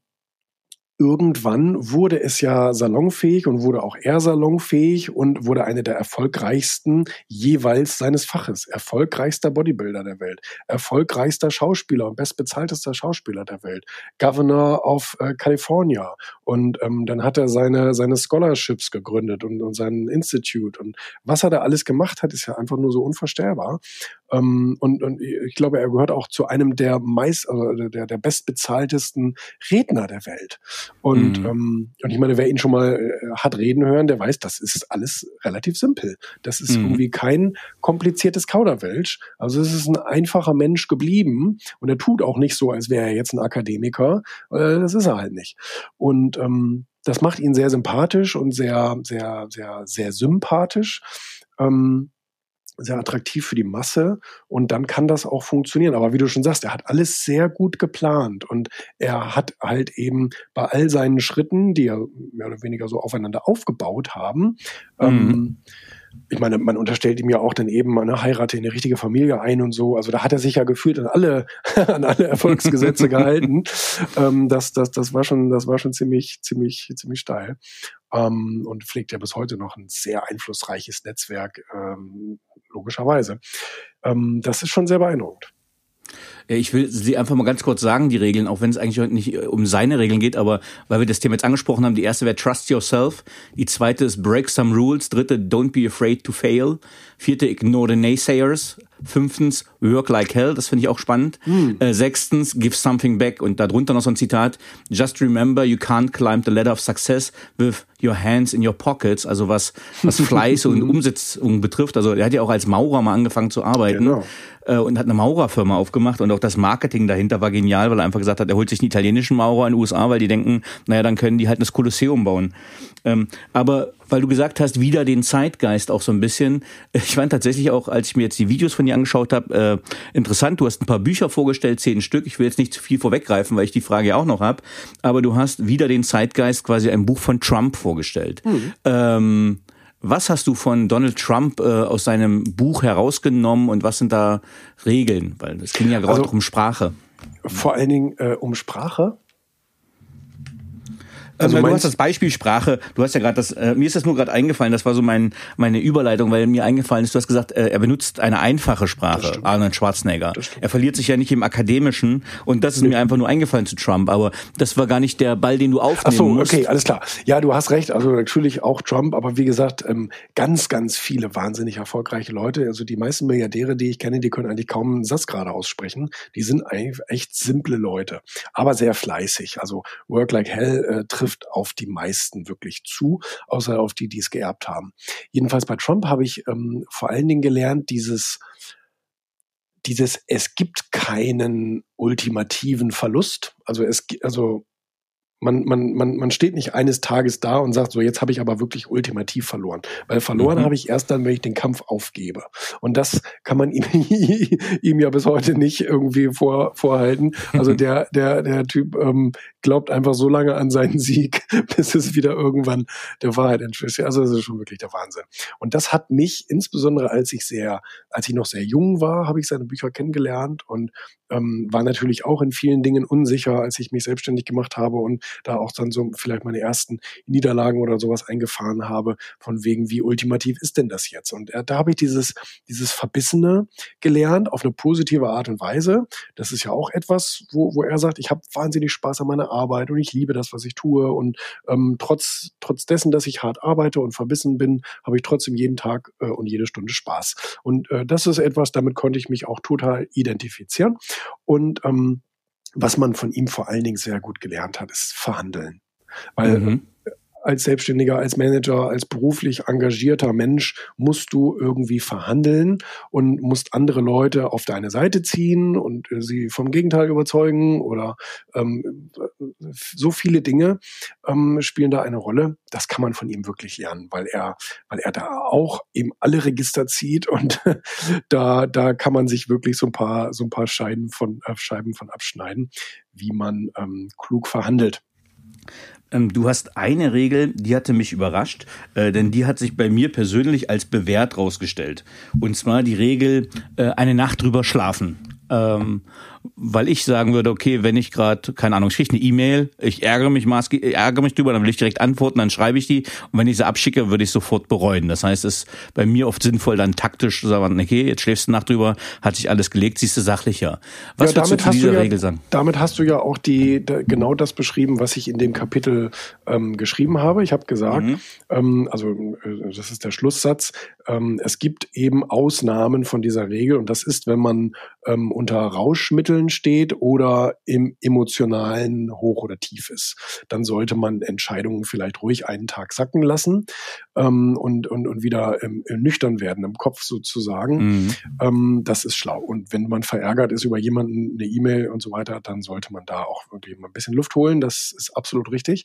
irgendwann wurde es ja salonfähig und wurde auch er salonfähig und wurde eine der erfolgreichsten jeweils seines Faches. Erfolgreichster Bodybuilder der Welt, erfolgreichster Schauspieler und bestbezahltester Schauspieler der Welt, Governor of äh, California. Und ähm, dann hat er seine, seine Scholarships gegründet und, und sein Institute. Und was er da alles gemacht hat, ist ja einfach nur so unvorstellbar. Ähm, und, und ich glaube, er gehört auch zu einem der meist, also der, der bestbezahltesten Redner der Welt. Und, mhm. ähm, und ich meine, wer ihn schon mal äh, hat reden hören, der weiß, das ist alles relativ simpel. Das ist mhm. irgendwie kein kompliziertes Kauderwelsch. Also es ist ein einfacher Mensch geblieben und er tut auch nicht so, als wäre er jetzt ein Akademiker. Äh, das ist er halt nicht. Und ähm, das macht ihn sehr sympathisch und sehr, sehr, sehr, sehr sympathisch. Ähm, sehr attraktiv für die Masse und dann kann das auch funktionieren. Aber wie du schon sagst, er hat alles sehr gut geplant und er hat halt eben bei all seinen Schritten, die ja mehr oder weniger so aufeinander aufgebaut haben, mhm. ähm, ich meine, man unterstellt ihm ja auch dann eben, man heirate in eine richtige Familie ein und so. Also da hat er sich ja gefühlt an alle, an alle Erfolgsgesetze gehalten. Ähm, das, das, das war schon, das war schon ziemlich, ziemlich, ziemlich steil. Ähm, und pflegt ja bis heute noch ein sehr einflussreiches Netzwerk, ähm, logischerweise. Ähm, das ist schon sehr beeindruckend. Ich will sie einfach mal ganz kurz sagen, die Regeln, auch wenn es eigentlich heute nicht äh, um seine Regeln geht, aber weil wir das Thema jetzt angesprochen haben, die erste wäre Trust Yourself, die zweite ist Break Some Rules, dritte Don't Be Afraid to Fail, vierte Ignore the Naysayers, fünftens Work Like Hell, das finde ich auch spannend, hm. äh, sechstens Give Something Back und darunter noch so ein Zitat, Just remember you can't climb the ladder of success with your hands in your pockets, also was, was Fleiß und Umsetzung betrifft, also er hat ja auch als Maurer mal angefangen zu arbeiten. Genau äh, und hat eine Maurerfirma aufgemacht und auch das Marketing dahinter war genial, weil er einfach gesagt hat, er holt sich einen italienischen Maurer in den USA, weil die denken, naja, dann können die halt das Kolosseum bauen. Ähm, aber weil du gesagt hast, wieder den Zeitgeist auch so ein bisschen. Ich fand tatsächlich auch, als ich mir jetzt die Videos von dir angeschaut habe, äh, interessant. Du hast ein paar Bücher vorgestellt, zehn Stück. Ich will jetzt nicht zu viel vorweggreifen, weil ich die Frage ja auch noch habe. Aber du hast wieder den Zeitgeist quasi ein Buch von Trump vorgestellt. Mhm. Ähm, was hast du von Donald Trump äh, aus seinem Buch herausgenommen und was sind da Regeln? Weil es ging ja gerade also, um Sprache. Vor allen Dingen äh, um Sprache. Also du hast das Beispiel Sprache, du hast ja gerade das, äh, mir ist das nur gerade eingefallen, das war so mein, meine Überleitung, weil mir eingefallen ist, du hast gesagt, äh, er benutzt eine einfache Sprache, Arnold Schwarzenegger. Er verliert sich ja nicht im Akademischen und das ist nee. mir einfach nur eingefallen zu Trump, aber das war gar nicht der Ball, den du aufnehmen Ach so, musst. okay, alles klar. Ja, du hast recht, also natürlich auch Trump, aber wie gesagt, ähm, ganz, ganz viele wahnsinnig erfolgreiche Leute, also die meisten Milliardäre, die ich kenne, die können eigentlich kaum einen Satz gerade aussprechen. Die sind eigentlich echt simple Leute, aber sehr fleißig. Also Work Like Hell äh, trifft trifft auf die meisten wirklich zu, außer auf die, die es geerbt haben. Jedenfalls bei Trump habe ich ähm, vor allen Dingen gelernt, dieses dieses, es gibt keinen ultimativen Verlust. Also es, also man, man, man, man steht nicht eines Tages da und sagt, so jetzt habe ich aber wirklich ultimativ verloren. Weil verloren mhm. habe ich erst dann, wenn ich den Kampf aufgebe. Und das kann man ihm, ihm ja bis heute nicht irgendwie vor, vorhalten. Also der, der, der Typ ähm, glaubt einfach so lange an seinen Sieg, bis es wieder irgendwann der Wahrheit entspricht. Also das ist schon wirklich der Wahnsinn. Und das hat mich, insbesondere als ich sehr, als ich noch sehr jung war, habe ich seine Bücher kennengelernt und ähm, war natürlich auch in vielen Dingen unsicher, als ich mich selbstständig gemacht habe und da auch dann so vielleicht meine ersten Niederlagen oder sowas eingefahren habe, von wegen, wie ultimativ ist denn das jetzt? Und äh, da habe ich dieses, dieses Verbissene gelernt auf eine positive Art und Weise. Das ist ja auch etwas, wo, wo er sagt, ich habe wahnsinnig Spaß an meiner Arbeit und ich liebe das, was ich tue. Und ähm, trotz, trotz dessen, dass ich hart arbeite und verbissen bin, habe ich trotzdem jeden Tag äh, und jede Stunde Spaß. Und äh, das ist etwas, damit konnte ich mich auch total identifizieren. Und ähm, was man von ihm vor allen Dingen sehr gut gelernt hat, ist Verhandeln. Weil mhm. Als Selbstständiger, als Manager, als beruflich engagierter Mensch musst du irgendwie verhandeln und musst andere Leute auf deine Seite ziehen und äh, sie vom Gegenteil überzeugen oder ähm, so viele Dinge ähm, spielen da eine Rolle. Das kann man von ihm wirklich lernen, weil er, weil er da auch eben alle Register zieht und da, da kann man sich wirklich so ein paar, so ein paar Scheiben von, äh, Scheiben von abschneiden, wie man ähm, klug verhandelt. Ähm, du hast eine Regel, die hatte mich überrascht, äh, denn die hat sich bei mir persönlich als bewährt rausgestellt. Und zwar die Regel, äh, eine Nacht drüber schlafen. Weil ich sagen würde, okay, wenn ich gerade, keine Ahnung, ich kriege eine E-Mail, ich ärgere mich ärgere mich drüber, dann will ich direkt antworten, dann schreibe ich die und wenn ich sie abschicke, würde ich sofort bereuen. Das heißt, es ist bei mir oft sinnvoll, dann taktisch zu sagen, okay, jetzt schläfst du Nacht drüber, hat sich alles gelegt, siehst du sachlicher. Was ja, würdest du zu dieser ja, Regel sagen? Damit hast du ja auch die genau das beschrieben, was ich in dem Kapitel ähm, geschrieben habe. Ich habe gesagt, mhm. ähm, also äh, das ist der Schlusssatz, ähm, es gibt eben Ausnahmen von dieser Regel und das ist, wenn man ähm, unter Rauschmitteln steht oder im emotionalen Hoch oder Tief ist. Dann sollte man Entscheidungen vielleicht ruhig einen Tag sacken lassen ähm, und, und, und wieder ähm, nüchtern werden im Kopf sozusagen. Mhm. Ähm, das ist schlau. Und wenn man verärgert ist über jemanden, eine E-Mail und so weiter, dann sollte man da auch wirklich mal ein bisschen Luft holen. Das ist absolut richtig.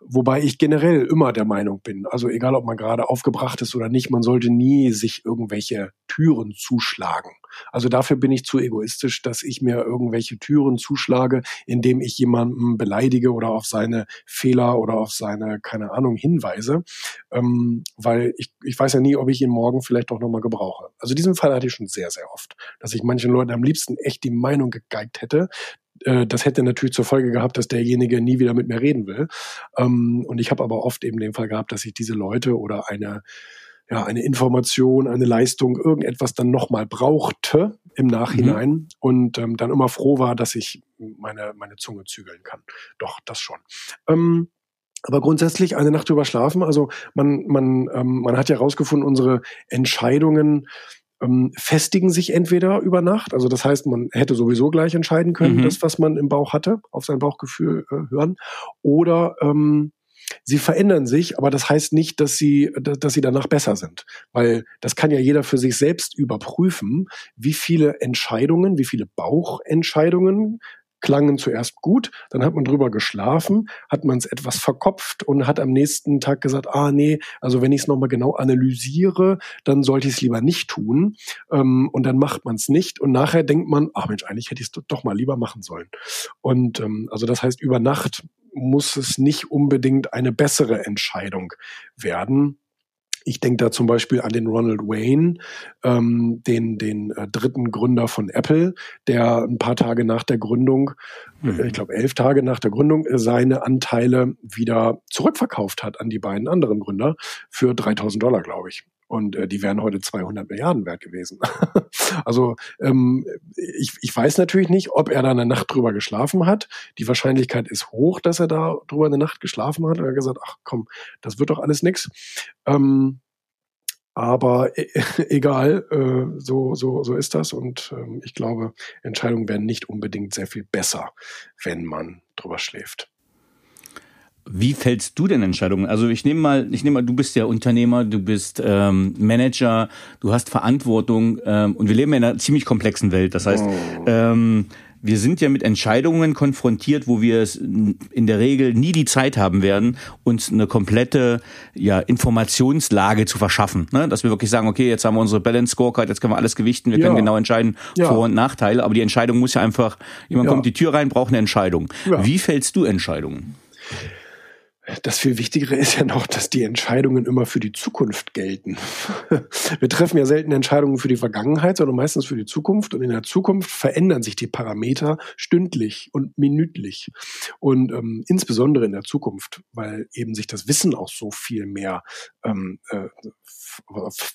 Wobei ich generell immer der Meinung bin, also egal ob man gerade aufgebracht ist oder nicht, man sollte nie sich irgendwelche Türen zuschlagen. Also dafür bin ich zu egoistisch, dass ich mir irgendwelche Türen zuschlage, indem ich jemanden beleidige oder auf seine Fehler oder auf seine, keine Ahnung, hinweise. Ähm, weil ich, ich weiß ja nie, ob ich ihn morgen vielleicht doch nochmal gebrauche. Also diesen Fall hatte ich schon sehr, sehr oft, dass ich manchen Leuten am liebsten echt die Meinung gegeigt hätte, äh, das hätte natürlich zur Folge gehabt, dass derjenige nie wieder mit mir reden will. Ähm, und ich habe aber oft eben den Fall gehabt, dass ich diese Leute oder eine ja, eine Information, eine Leistung, irgendetwas dann nochmal brauchte im Nachhinein mhm. und ähm, dann immer froh war, dass ich meine, meine Zunge zügeln kann. Doch, das schon. Ähm, aber grundsätzlich eine Nacht drüber schlafen, also man, man, ähm, man hat ja herausgefunden, unsere Entscheidungen ähm, festigen sich entweder über Nacht, also das heißt, man hätte sowieso gleich entscheiden können, mhm. das, was man im Bauch hatte, auf sein Bauchgefühl äh, hören, oder ähm, Sie verändern sich, aber das heißt nicht, dass sie, dass sie danach besser sind. Weil das kann ja jeder für sich selbst überprüfen, wie viele Entscheidungen, wie viele Bauchentscheidungen klangen zuerst gut, dann hat man drüber geschlafen, hat man es etwas verkopft und hat am nächsten Tag gesagt, ah nee, also wenn ich es nochmal genau analysiere, dann sollte ich es lieber nicht tun. Ähm, und dann macht man es nicht und nachher denkt man, ach Mensch, eigentlich hätte ich es doch mal lieber machen sollen. Und ähm, also das heißt, über Nacht muss es nicht unbedingt eine bessere Entscheidung werden. Ich denke da zum Beispiel an den Ronald Wayne, ähm, den, den äh, dritten Gründer von Apple, der ein paar Tage nach der Gründung, mhm. äh, ich glaube elf Tage nach der Gründung, äh, seine Anteile wieder zurückverkauft hat an die beiden anderen Gründer für 3000 Dollar, glaube ich und äh, die wären heute 200 Milliarden wert gewesen. also ähm, ich, ich weiß natürlich nicht, ob er da eine Nacht drüber geschlafen hat. Die Wahrscheinlichkeit ist hoch, dass er da drüber eine Nacht geschlafen hat und er hat gesagt, ach komm, das wird doch alles nix. Ähm, aber e egal, äh, so, so, so ist das. Und ähm, ich glaube, Entscheidungen werden nicht unbedingt sehr viel besser, wenn man drüber schläft. Wie fällst du denn Entscheidungen? Also ich nehme mal, ich nehme mal, du bist ja Unternehmer, du bist ähm, Manager, du hast Verantwortung ähm, und wir leben in einer ziemlich komplexen Welt. Das heißt, oh. ähm, wir sind ja mit Entscheidungen konfrontiert, wo wir es in der Regel nie die Zeit haben werden, uns eine komplette ja, Informationslage zu verschaffen. Ne? Dass wir wirklich sagen, okay, jetzt haben wir unsere Balance Scorecard, jetzt können wir alles gewichten, wir ja. können genau entscheiden, ja. Vor- und Nachteile, aber die Entscheidung muss ja einfach, jemand ja. kommt die Tür rein, braucht eine Entscheidung. Wie fällst du Entscheidungen? Das viel Wichtigere ist ja noch, dass die Entscheidungen immer für die Zukunft gelten. Wir treffen ja selten Entscheidungen für die Vergangenheit, sondern meistens für die Zukunft. Und in der Zukunft verändern sich die Parameter stündlich und minütlich. Und ähm, insbesondere in der Zukunft, weil eben sich das Wissen auch so viel mehr ähm, äh,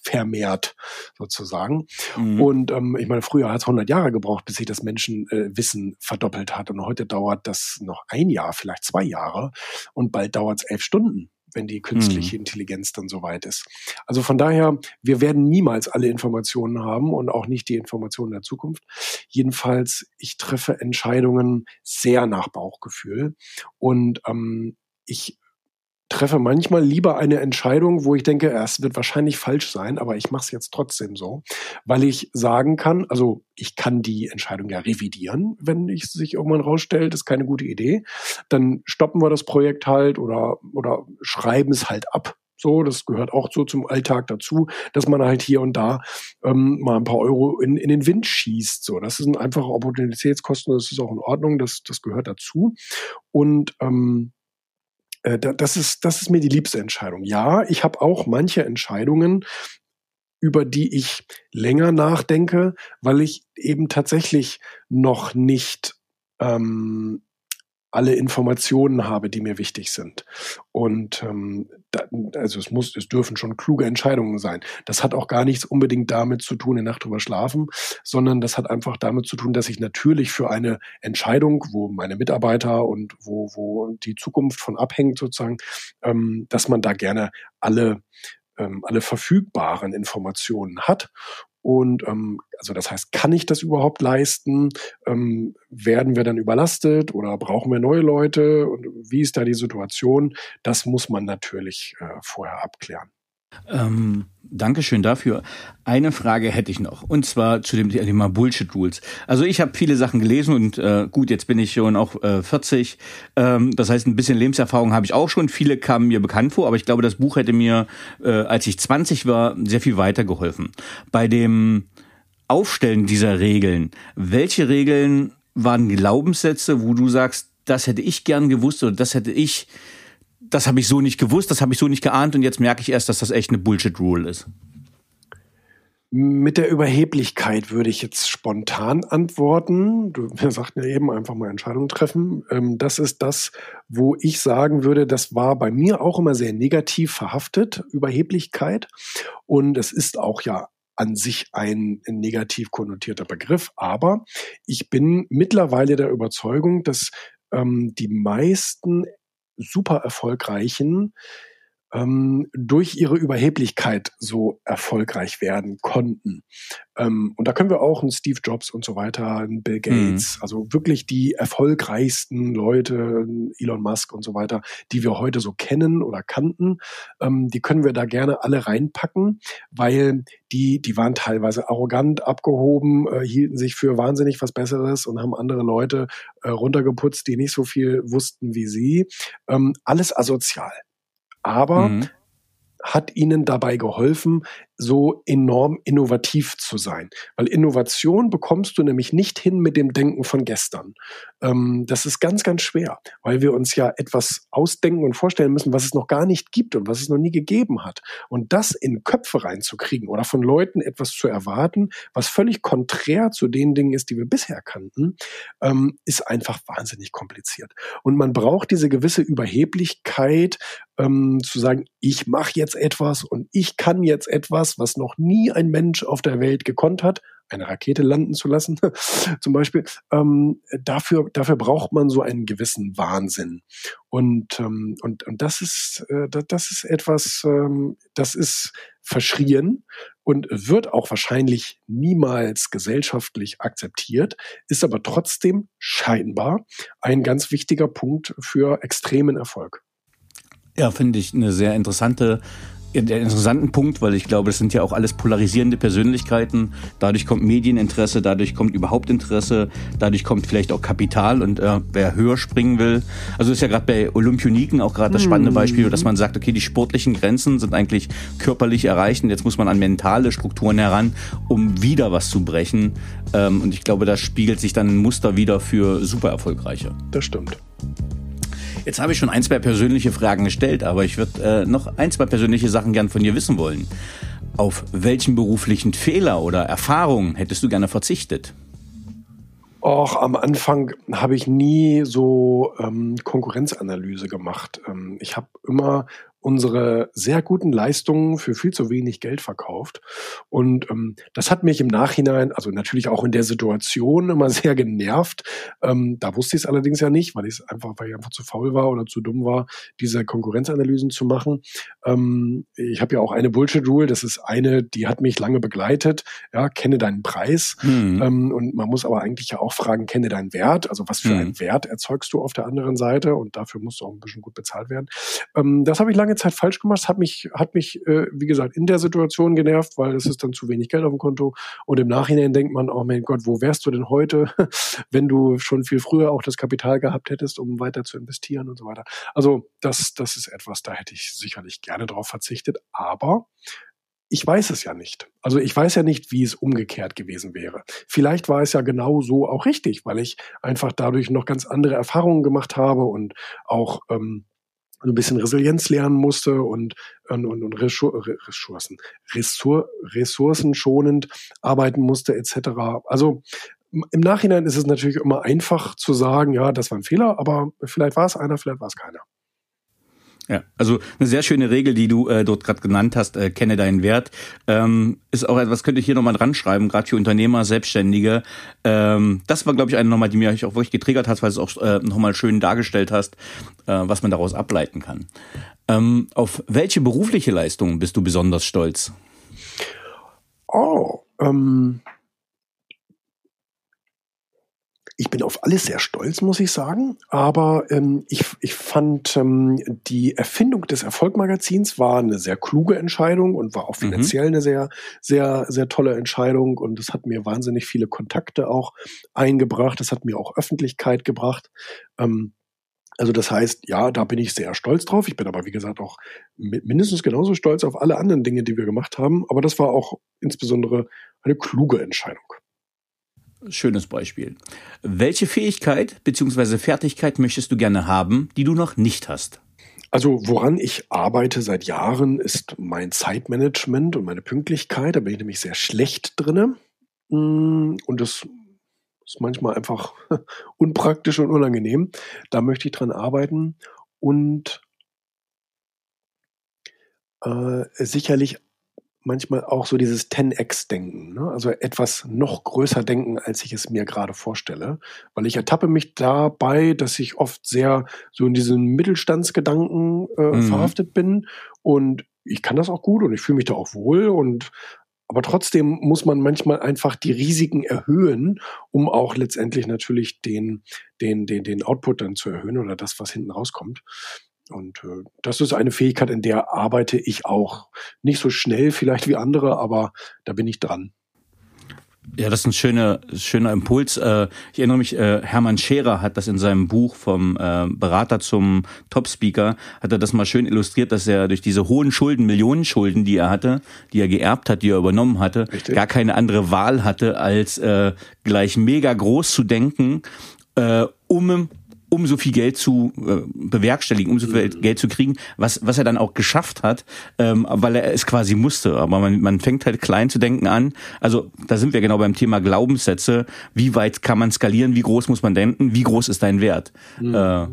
vermehrt sozusagen. Mhm. Und ähm, ich meine, früher hat es 100 Jahre gebraucht, bis sich das Menschenwissen äh, verdoppelt hat. Und heute dauert das noch ein Jahr, vielleicht zwei Jahre. Und bald dauert es elf Stunden wenn die künstliche mhm. Intelligenz dann soweit ist. Also von daher, wir werden niemals alle Informationen haben und auch nicht die Informationen der Zukunft. Jedenfalls, ich treffe Entscheidungen sehr nach Bauchgefühl und ähm, ich treffe manchmal lieber eine Entscheidung, wo ich denke, es wird wahrscheinlich falsch sein, aber ich mache es jetzt trotzdem so, weil ich sagen kann, also ich kann die Entscheidung ja revidieren, wenn ich sich irgendwann rausstellt, ist keine gute Idee. Dann stoppen wir das Projekt halt oder, oder schreiben es halt ab. So, das gehört auch so zum Alltag dazu, dass man halt hier und da ähm, mal ein paar Euro in, in den Wind schießt. So, das sind einfache Opportunitätskosten, das ist auch in Ordnung, das, das gehört dazu. Und ähm, äh, das ist, das ist mir die liebste Entscheidung. Ja, ich habe auch manche Entscheidungen, über die ich länger nachdenke, weil ich eben tatsächlich noch nicht ähm, alle Informationen habe, die mir wichtig sind. Und ähm, also es muss, es dürfen schon kluge Entscheidungen sein. Das hat auch gar nichts unbedingt damit zu tun, eine Nacht drüber schlafen, sondern das hat einfach damit zu tun, dass ich natürlich für eine Entscheidung, wo meine Mitarbeiter und wo, wo die Zukunft von abhängt sozusagen, ähm, dass man da gerne alle ähm, alle verfügbaren Informationen hat und ähm, also das heißt, kann ich das überhaupt leisten? Ähm, werden wir dann überlastet oder brauchen wir neue Leute? Und wie ist da die Situation? Das muss man natürlich äh, vorher abklären. Ähm, Dankeschön dafür. Eine Frage hätte ich noch, und zwar zu dem Thema Bullshit Rules. Also ich habe viele Sachen gelesen und äh, gut, jetzt bin ich schon auch äh, 40. Ähm, das heißt, ein bisschen Lebenserfahrung habe ich auch schon. Viele kamen mir bekannt vor, aber ich glaube, das Buch hätte mir, äh, als ich 20 war, sehr viel weitergeholfen. Bei dem Aufstellen dieser Regeln, welche Regeln waren Glaubenssätze, wo du sagst, das hätte ich gern gewusst oder das hätte ich das habe ich so nicht gewusst, das habe ich so nicht geahnt und jetzt merke ich erst, dass das echt eine Bullshit-Rule ist. Mit der Überheblichkeit würde ich jetzt spontan antworten. Du, wir sagten ja eben einfach mal Entscheidungen treffen. Ähm, das ist das, wo ich sagen würde, das war bei mir auch immer sehr negativ verhaftet, Überheblichkeit. Und es ist auch ja an sich ein negativ konnotierter Begriff. Aber ich bin mittlerweile der Überzeugung, dass ähm, die meisten super erfolgreichen ähm, durch ihre Überheblichkeit so erfolgreich werden konnten. Ähm, und da können wir auch einen Steve Jobs und so weiter, einen Bill mhm. Gates, mhm. also wirklich die erfolgreichsten Leute, Elon Musk und so weiter, die wir heute so kennen oder kannten, ähm, die können wir da gerne alle reinpacken, weil die, die waren teilweise arrogant, abgehoben, äh, hielten sich für wahnsinnig was Besseres und haben andere Leute äh, runtergeputzt, die nicht so viel wussten wie sie. Ähm, alles asozial aber mhm. hat ihnen dabei geholfen, so enorm innovativ zu sein. Weil Innovation bekommst du nämlich nicht hin mit dem Denken von gestern. Ähm, das ist ganz, ganz schwer, weil wir uns ja etwas ausdenken und vorstellen müssen, was es noch gar nicht gibt und was es noch nie gegeben hat. Und das in Köpfe reinzukriegen oder von Leuten etwas zu erwarten, was völlig konträr zu den Dingen ist, die wir bisher kannten, ähm, ist einfach wahnsinnig kompliziert. Und man braucht diese gewisse Überheblichkeit, ähm, zu sagen, ich mache jetzt etwas und ich kann jetzt etwas, was noch nie ein Mensch auf der Welt gekonnt hat, eine Rakete landen zu lassen, zum Beispiel. Ähm, dafür, dafür braucht man so einen gewissen Wahnsinn. Und, ähm, und, und das ist, äh, das ist etwas, ähm, das ist verschrien und wird auch wahrscheinlich niemals gesellschaftlich akzeptiert, ist aber trotzdem scheinbar ein ganz wichtiger Punkt für extremen Erfolg. Ja, finde ich eine sehr interessante der interessanten Punkt, weil ich glaube, das sind ja auch alles polarisierende Persönlichkeiten. Dadurch kommt Medieninteresse, dadurch kommt überhaupt Interesse, dadurch kommt vielleicht auch Kapital und äh, wer höher springen will. Also ist ja gerade bei Olympioniken auch gerade das spannende Beispiel, dass man sagt, okay, die sportlichen Grenzen sind eigentlich körperlich erreicht und jetzt muss man an mentale Strukturen heran, um wieder was zu brechen. Ähm, und ich glaube, da spiegelt sich dann ein Muster wieder für super erfolgreiche. Das stimmt. Jetzt habe ich schon ein, zwei persönliche Fragen gestellt, aber ich würde äh, noch ein, zwei persönliche Sachen gern von dir wissen wollen. Auf welchen beruflichen Fehler oder Erfahrungen hättest du gerne verzichtet? Och, am Anfang habe ich nie so ähm, Konkurrenzanalyse gemacht. Ähm, ich habe immer unsere sehr guten Leistungen für viel zu wenig Geld verkauft. Und ähm, das hat mich im Nachhinein, also natürlich auch in der Situation immer sehr genervt. Ähm, da wusste ich es allerdings ja nicht, weil ich es einfach, weil ich einfach zu faul war oder zu dumm war, diese Konkurrenzanalysen zu machen. Ähm, ich habe ja auch eine Bullshit-Rule, das ist eine, die hat mich lange begleitet. Ja, kenne deinen Preis. Mhm. Ähm, und man muss aber eigentlich ja auch fragen, kenne deinen Wert. Also was für mhm. einen Wert erzeugst du auf der anderen Seite? Und dafür musst du auch ein bisschen gut bezahlt werden. Ähm, das habe ich lange Zeit falsch gemacht. Hat mich, hat mich, äh, wie gesagt, in der Situation genervt, weil es ist dann zu wenig Geld auf dem Konto. Und im Nachhinein denkt man, oh mein Gott, wo wärst du denn heute, wenn du schon viel früher auch das Kapital gehabt hättest, um weiter zu investieren und so weiter. Also das, das ist etwas, da hätte ich sicherlich gerne drauf verzichtet. Aber ich weiß es ja nicht. Also ich weiß ja nicht, wie es umgekehrt gewesen wäre. Vielleicht war es ja genau so auch richtig, weil ich einfach dadurch noch ganz andere Erfahrungen gemacht habe und auch ähm, ein bisschen Resilienz lernen musste und, und, und Ressourcen, Ressur, ressourcenschonend arbeiten musste etc. Also im Nachhinein ist es natürlich immer einfach zu sagen, ja, das war ein Fehler, aber vielleicht war es einer, vielleicht war es keiner. Ja, also eine sehr schöne Regel, die du äh, dort gerade genannt hast, äh, kenne deinen Wert, ähm, ist auch etwas, könnte ich hier nochmal dran schreiben, gerade für Unternehmer, Selbstständige. Ähm, das war, glaube ich, eine nochmal, die mich auch wirklich getriggert hat, weil es auch äh, nochmal schön dargestellt hast, äh, was man daraus ableiten kann. Ähm, auf welche berufliche Leistung bist du besonders stolz? Oh, ähm, ich bin auf alles sehr stolz, muss ich sagen. Aber ähm, ich, ich fand ähm, die Erfindung des Erfolgmagazins war eine sehr kluge Entscheidung und war auch mhm. finanziell mhm. eine sehr, sehr, sehr tolle Entscheidung. Und es hat mir wahnsinnig viele Kontakte auch eingebracht. Es hat mir auch Öffentlichkeit gebracht. Ähm, also das heißt, ja, da bin ich sehr stolz drauf. Ich bin aber, wie gesagt, auch mindestens genauso stolz auf alle anderen Dinge, die wir gemacht haben. Aber das war auch insbesondere eine kluge Entscheidung. Schönes Beispiel. Welche Fähigkeit bzw. Fertigkeit möchtest du gerne haben, die du noch nicht hast? Also woran ich arbeite seit Jahren ist mein Zeitmanagement und meine Pünktlichkeit. Da bin ich nämlich sehr schlecht drinne. Mm, und das ist manchmal einfach unpraktisch und unangenehm. Da möchte ich dran arbeiten. Und äh, sicherlich manchmal auch so dieses 10x-Denken, ne? also etwas noch größer denken, als ich es mir gerade vorstelle. Weil ich ertappe mich dabei, dass ich oft sehr so in diesen Mittelstandsgedanken äh, mhm. verhaftet bin und ich kann das auch gut und ich fühle mich da auch wohl und aber trotzdem muss man manchmal einfach die Risiken erhöhen, um auch letztendlich natürlich den, den, den, den Output dann zu erhöhen oder das, was hinten rauskommt. Und äh, das ist eine Fähigkeit, in der arbeite ich auch. Nicht so schnell vielleicht wie andere, aber da bin ich dran. Ja, das ist ein schöner, schöner Impuls. Äh, ich erinnere mich, äh, Hermann Scherer hat das in seinem Buch vom äh, Berater zum Top-Speaker, hat er das mal schön illustriert, dass er durch diese hohen Schulden, Millionenschulden, die er hatte, die er geerbt hat, die er übernommen hatte, Richtig. gar keine andere Wahl hatte, als gleich mega groß zu denken, um um so viel Geld zu äh, bewerkstelligen, um so viel mhm. Geld zu kriegen, was, was er dann auch geschafft hat, ähm, weil er es quasi musste. Aber man, man fängt halt klein zu denken an. Also da sind wir genau beim Thema Glaubenssätze. Wie weit kann man skalieren? Wie groß muss man denken? Wie groß ist dein Wert? Mhm. Äh,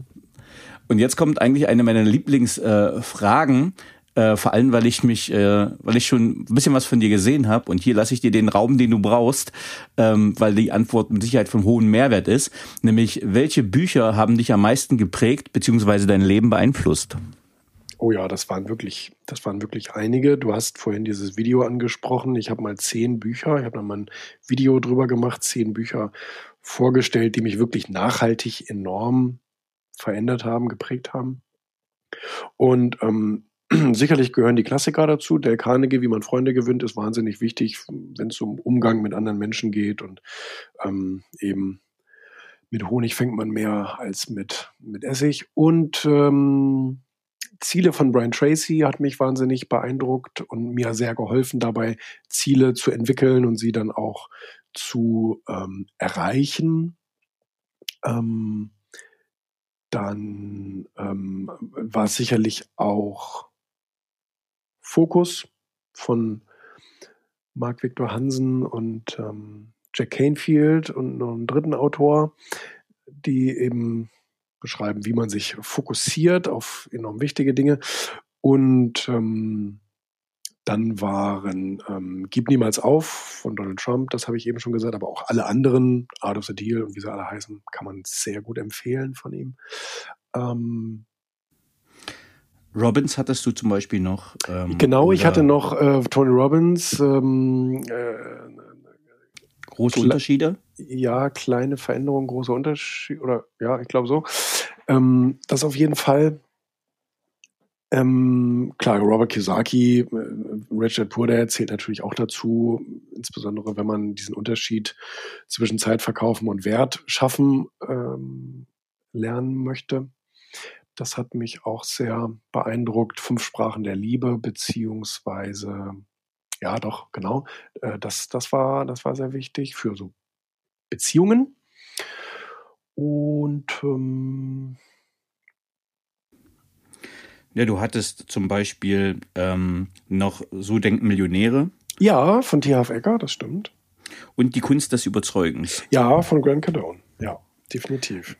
und jetzt kommt eigentlich eine meiner Lieblingsfragen. Äh, äh, vor allem, weil ich mich, äh, weil ich schon ein bisschen was von dir gesehen habe und hier lasse ich dir den Raum, den du brauchst, ähm, weil die Antwort mit Sicherheit von hohem Mehrwert ist, nämlich welche Bücher haben dich am meisten geprägt bzw. dein Leben beeinflusst? Oh ja, das waren wirklich, das waren wirklich einige. Du hast vorhin dieses Video angesprochen. Ich habe mal zehn Bücher, ich habe mal ein Video drüber gemacht, zehn Bücher vorgestellt, die mich wirklich nachhaltig enorm verändert haben, geprägt haben. Und ähm, Sicherlich gehören die Klassiker dazu. Dale Carnegie, wie man Freunde gewinnt, ist wahnsinnig wichtig, wenn es um Umgang mit anderen Menschen geht und ähm, eben mit Honig fängt man mehr als mit, mit Essig. Und ähm, Ziele von Brian Tracy hat mich wahnsinnig beeindruckt und mir sehr geholfen dabei, Ziele zu entwickeln und sie dann auch zu ähm, erreichen. Ähm, dann ähm, war sicherlich auch Fokus von Mark Victor Hansen und ähm, Jack Canfield und noch einen dritten Autor, die eben beschreiben, wie man sich fokussiert auf enorm wichtige Dinge. Und ähm, dann waren ähm, Gib niemals auf von Donald Trump, das habe ich eben schon gesagt, aber auch alle anderen, Art of the Deal und wie sie alle heißen, kann man sehr gut empfehlen von ihm. Ähm, Robbins hattest du zum Beispiel noch. Ähm, genau, ich hatte noch äh, Tony Robbins. Ähm, äh, große Unterschiede? Ja, kleine Veränderungen, große Unterschiede. Oder ja, ich glaube so. Ähm, das auf jeden Fall. Ähm, klar, Robert Kiyosaki, äh, Richard Purdad zählt natürlich auch dazu, insbesondere wenn man diesen Unterschied zwischen Zeitverkaufen und Wert schaffen ähm, lernen möchte. Das hat mich auch sehr beeindruckt. Fünf Sprachen der Liebe, beziehungsweise, ja, doch, genau. Äh, das, das, war, das war sehr wichtig für so Beziehungen. Und ähm, ja, du hattest zum Beispiel ähm, noch So denken Millionäre. Ja, von T.H.F. Ecker, das stimmt. Und die Kunst des Überzeugens. Ja, von Grant Cardone. Ja, definitiv.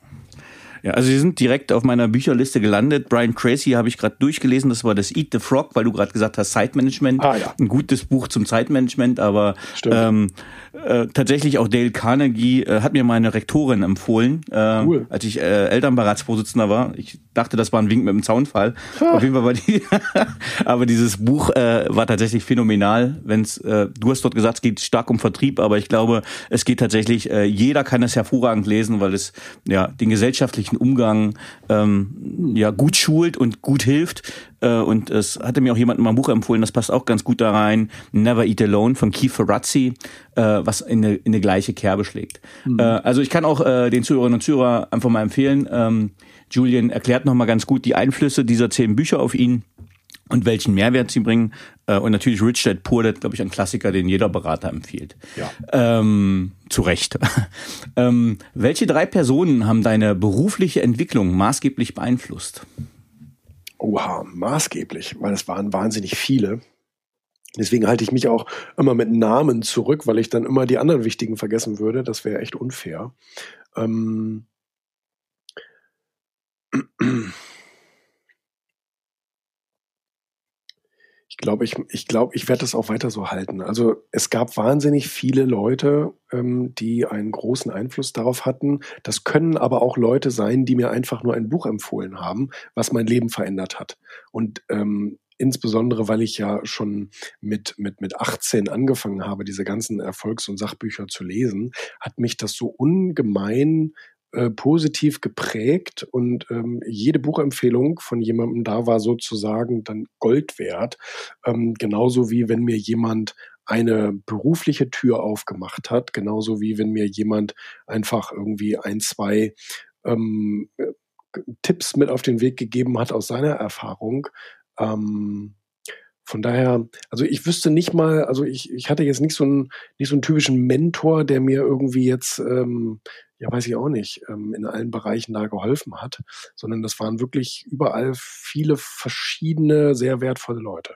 Ja, also sie sind direkt auf meiner Bücherliste gelandet. Brian Tracy habe ich gerade durchgelesen. Das war das Eat the Frog, weil du gerade gesagt hast, Zeitmanagement. Ah, ja. Ein gutes Buch zum Zeitmanagement, aber ähm, äh, tatsächlich auch Dale Carnegie äh, hat mir meine Rektorin empfohlen, äh, cool. als ich äh, Elternberatsvorsitzender war. Ich dachte, das war ein Wink mit dem Zaunfall. Ha. Auf jeden Fall war die. aber dieses Buch äh, war tatsächlich phänomenal. Wenn's, äh, du hast dort gesagt, es geht stark um Vertrieb, aber ich glaube, es geht tatsächlich. Äh, jeder kann es hervorragend lesen, weil es ja den gesellschaftlichen Umgang ähm, ja gut schult und gut hilft. Äh, und es hatte mir auch jemand mal ein Buch empfohlen, das passt auch ganz gut da rein. Never Eat Alone von Keith Ferrazzi, äh, was in eine, in eine gleiche Kerbe schlägt. Mhm. Äh, also ich kann auch den Zuhörerinnen und Zuhörer einfach mal empfehlen. Ähm, Julian erklärt nochmal ganz gut die Einflüsse dieser zehn Bücher auf ihn und welchen Mehrwert sie bringen. Und natürlich Rich Dad Poor Dad, glaube ich, ein Klassiker, den jeder Berater empfiehlt. Ja. Ähm, zu Recht. ähm, welche drei Personen haben deine berufliche Entwicklung maßgeblich beeinflusst? Oha, maßgeblich, weil es waren wahnsinnig viele. Deswegen halte ich mich auch immer mit Namen zurück, weil ich dann immer die anderen wichtigen vergessen würde. Das wäre echt unfair. Ähm Ich glaube, ich, ich glaube, ich werde das auch weiter so halten. Also es gab wahnsinnig viele Leute, ähm, die einen großen Einfluss darauf hatten. Das können aber auch Leute sein, die mir einfach nur ein Buch empfohlen haben, was mein Leben verändert hat. Und ähm, insbesondere, weil ich ja schon mit, mit, mit 18 angefangen habe, diese ganzen Erfolgs- und Sachbücher zu lesen, hat mich das so ungemein äh, positiv geprägt und ähm, jede Buchempfehlung von jemandem da war sozusagen dann Gold wert. Ähm, genauso wie wenn mir jemand eine berufliche Tür aufgemacht hat, genauso wie wenn mir jemand einfach irgendwie ein, zwei ähm, äh, Tipps mit auf den Weg gegeben hat aus seiner Erfahrung. Ähm, von daher, also ich wüsste nicht mal, also ich, ich hatte jetzt nicht so einen, nicht so einen typischen Mentor, der mir irgendwie jetzt ähm, ja, weiß ich auch nicht, ähm, in allen Bereichen da geholfen hat, sondern das waren wirklich überall viele verschiedene, sehr wertvolle Leute.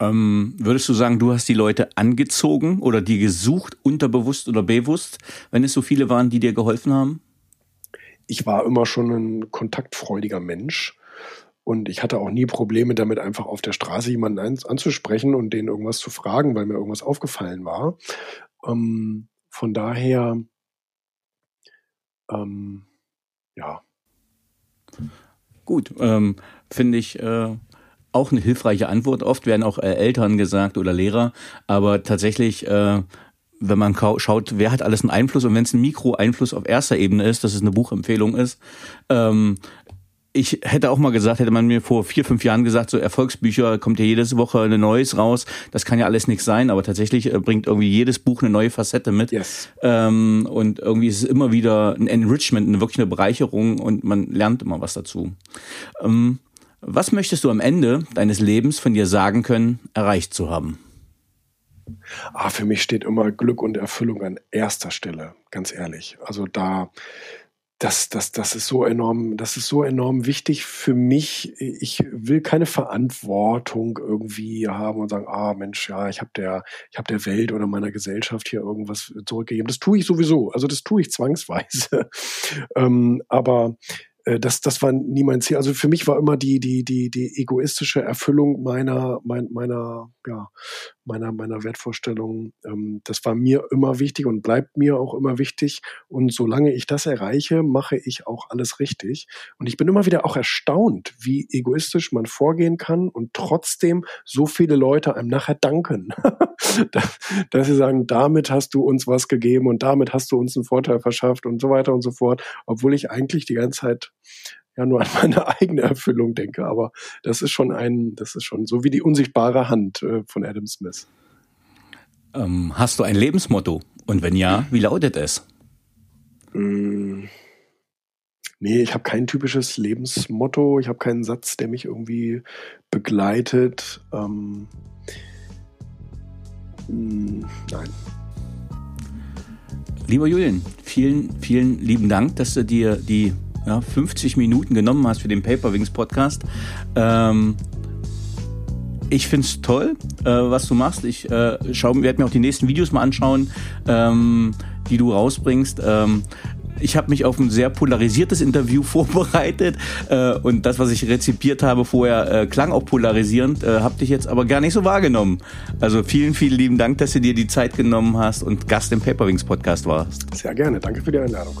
Ähm, würdest du sagen, du hast die Leute angezogen oder die gesucht, unterbewusst oder bewusst, wenn es so viele waren, die dir geholfen haben? Ich war immer schon ein kontaktfreudiger Mensch. Und ich hatte auch nie Probleme damit, einfach auf der Straße jemanden anzusprechen und denen irgendwas zu fragen, weil mir irgendwas aufgefallen war. Ähm, von daher ähm, ja. Gut, ähm, finde ich äh, auch eine hilfreiche Antwort. Oft werden auch äh, Eltern gesagt oder Lehrer, aber tatsächlich, äh, wenn man schaut, wer hat alles einen Einfluss und wenn es ein Mikro-Einfluss auf erster Ebene ist, dass es eine Buchempfehlung ist, ähm, ich hätte auch mal gesagt, hätte man mir vor vier, fünf Jahren gesagt, so Erfolgsbücher kommt ja jedes Woche eine Neues raus. Das kann ja alles nichts sein, aber tatsächlich äh, bringt irgendwie jedes Buch eine neue Facette mit. Yes. Ähm, und irgendwie ist es immer wieder ein Enrichment, eine wirklich eine Bereicherung und man lernt immer was dazu. Ähm, was möchtest du am Ende deines Lebens von dir sagen können, erreicht zu haben? Ah, für mich steht immer Glück und Erfüllung an erster Stelle, ganz ehrlich. Also da das, das, das ist so enorm, das ist so enorm wichtig für mich. Ich will keine Verantwortung irgendwie haben und sagen, ah Mensch, ja, ich habe der, ich habe der Welt oder meiner Gesellschaft hier irgendwas zurückgegeben. Das tue ich sowieso, also das tue ich zwangsweise. ähm, aber äh, das, das war nie mein Ziel. Also für mich war immer die, die, die, die egoistische Erfüllung meiner, mein, meiner, ja, meiner, meiner Wertvorstellungen. Ähm, das war mir immer wichtig und bleibt mir auch immer wichtig. Und solange ich das erreiche, mache ich auch alles richtig. Und ich bin immer wieder auch erstaunt, wie egoistisch man vorgehen kann und trotzdem so viele Leute einem nachher danken. dass sie sagen, damit hast du uns was gegeben und damit hast du uns einen Vorteil verschafft und so weiter und so fort. Obwohl ich eigentlich die ganze Zeit ja nur an meine eigene Erfüllung denke. Aber das ist schon ein, das ist schon so wie die unsichtbare Hand äh, von Adam Smith. Ähm, hast du ein Lebensmotto? Und wenn ja, wie lautet es? Mm. Nee, ich habe kein typisches Lebensmotto. Ich habe keinen Satz, der mich irgendwie begleitet. Ähm, mm, nein. Lieber Julian, vielen, vielen lieben Dank, dass du dir die ja, 50 Minuten genommen hast für den Paperwings Podcast. Ähm, ich finde es toll, äh, was du machst. Ich äh, werde mir auch die nächsten Videos mal anschauen, ähm, die du rausbringst. Ähm, ich habe mich auf ein sehr polarisiertes Interview vorbereitet äh, und das, was ich rezipiert habe vorher, äh, klang auch polarisierend, äh, habe dich jetzt aber gar nicht so wahrgenommen. Also vielen, vielen lieben Dank, dass du dir die Zeit genommen hast und Gast im Paperwings Podcast warst. Sehr gerne, danke für die Einladung.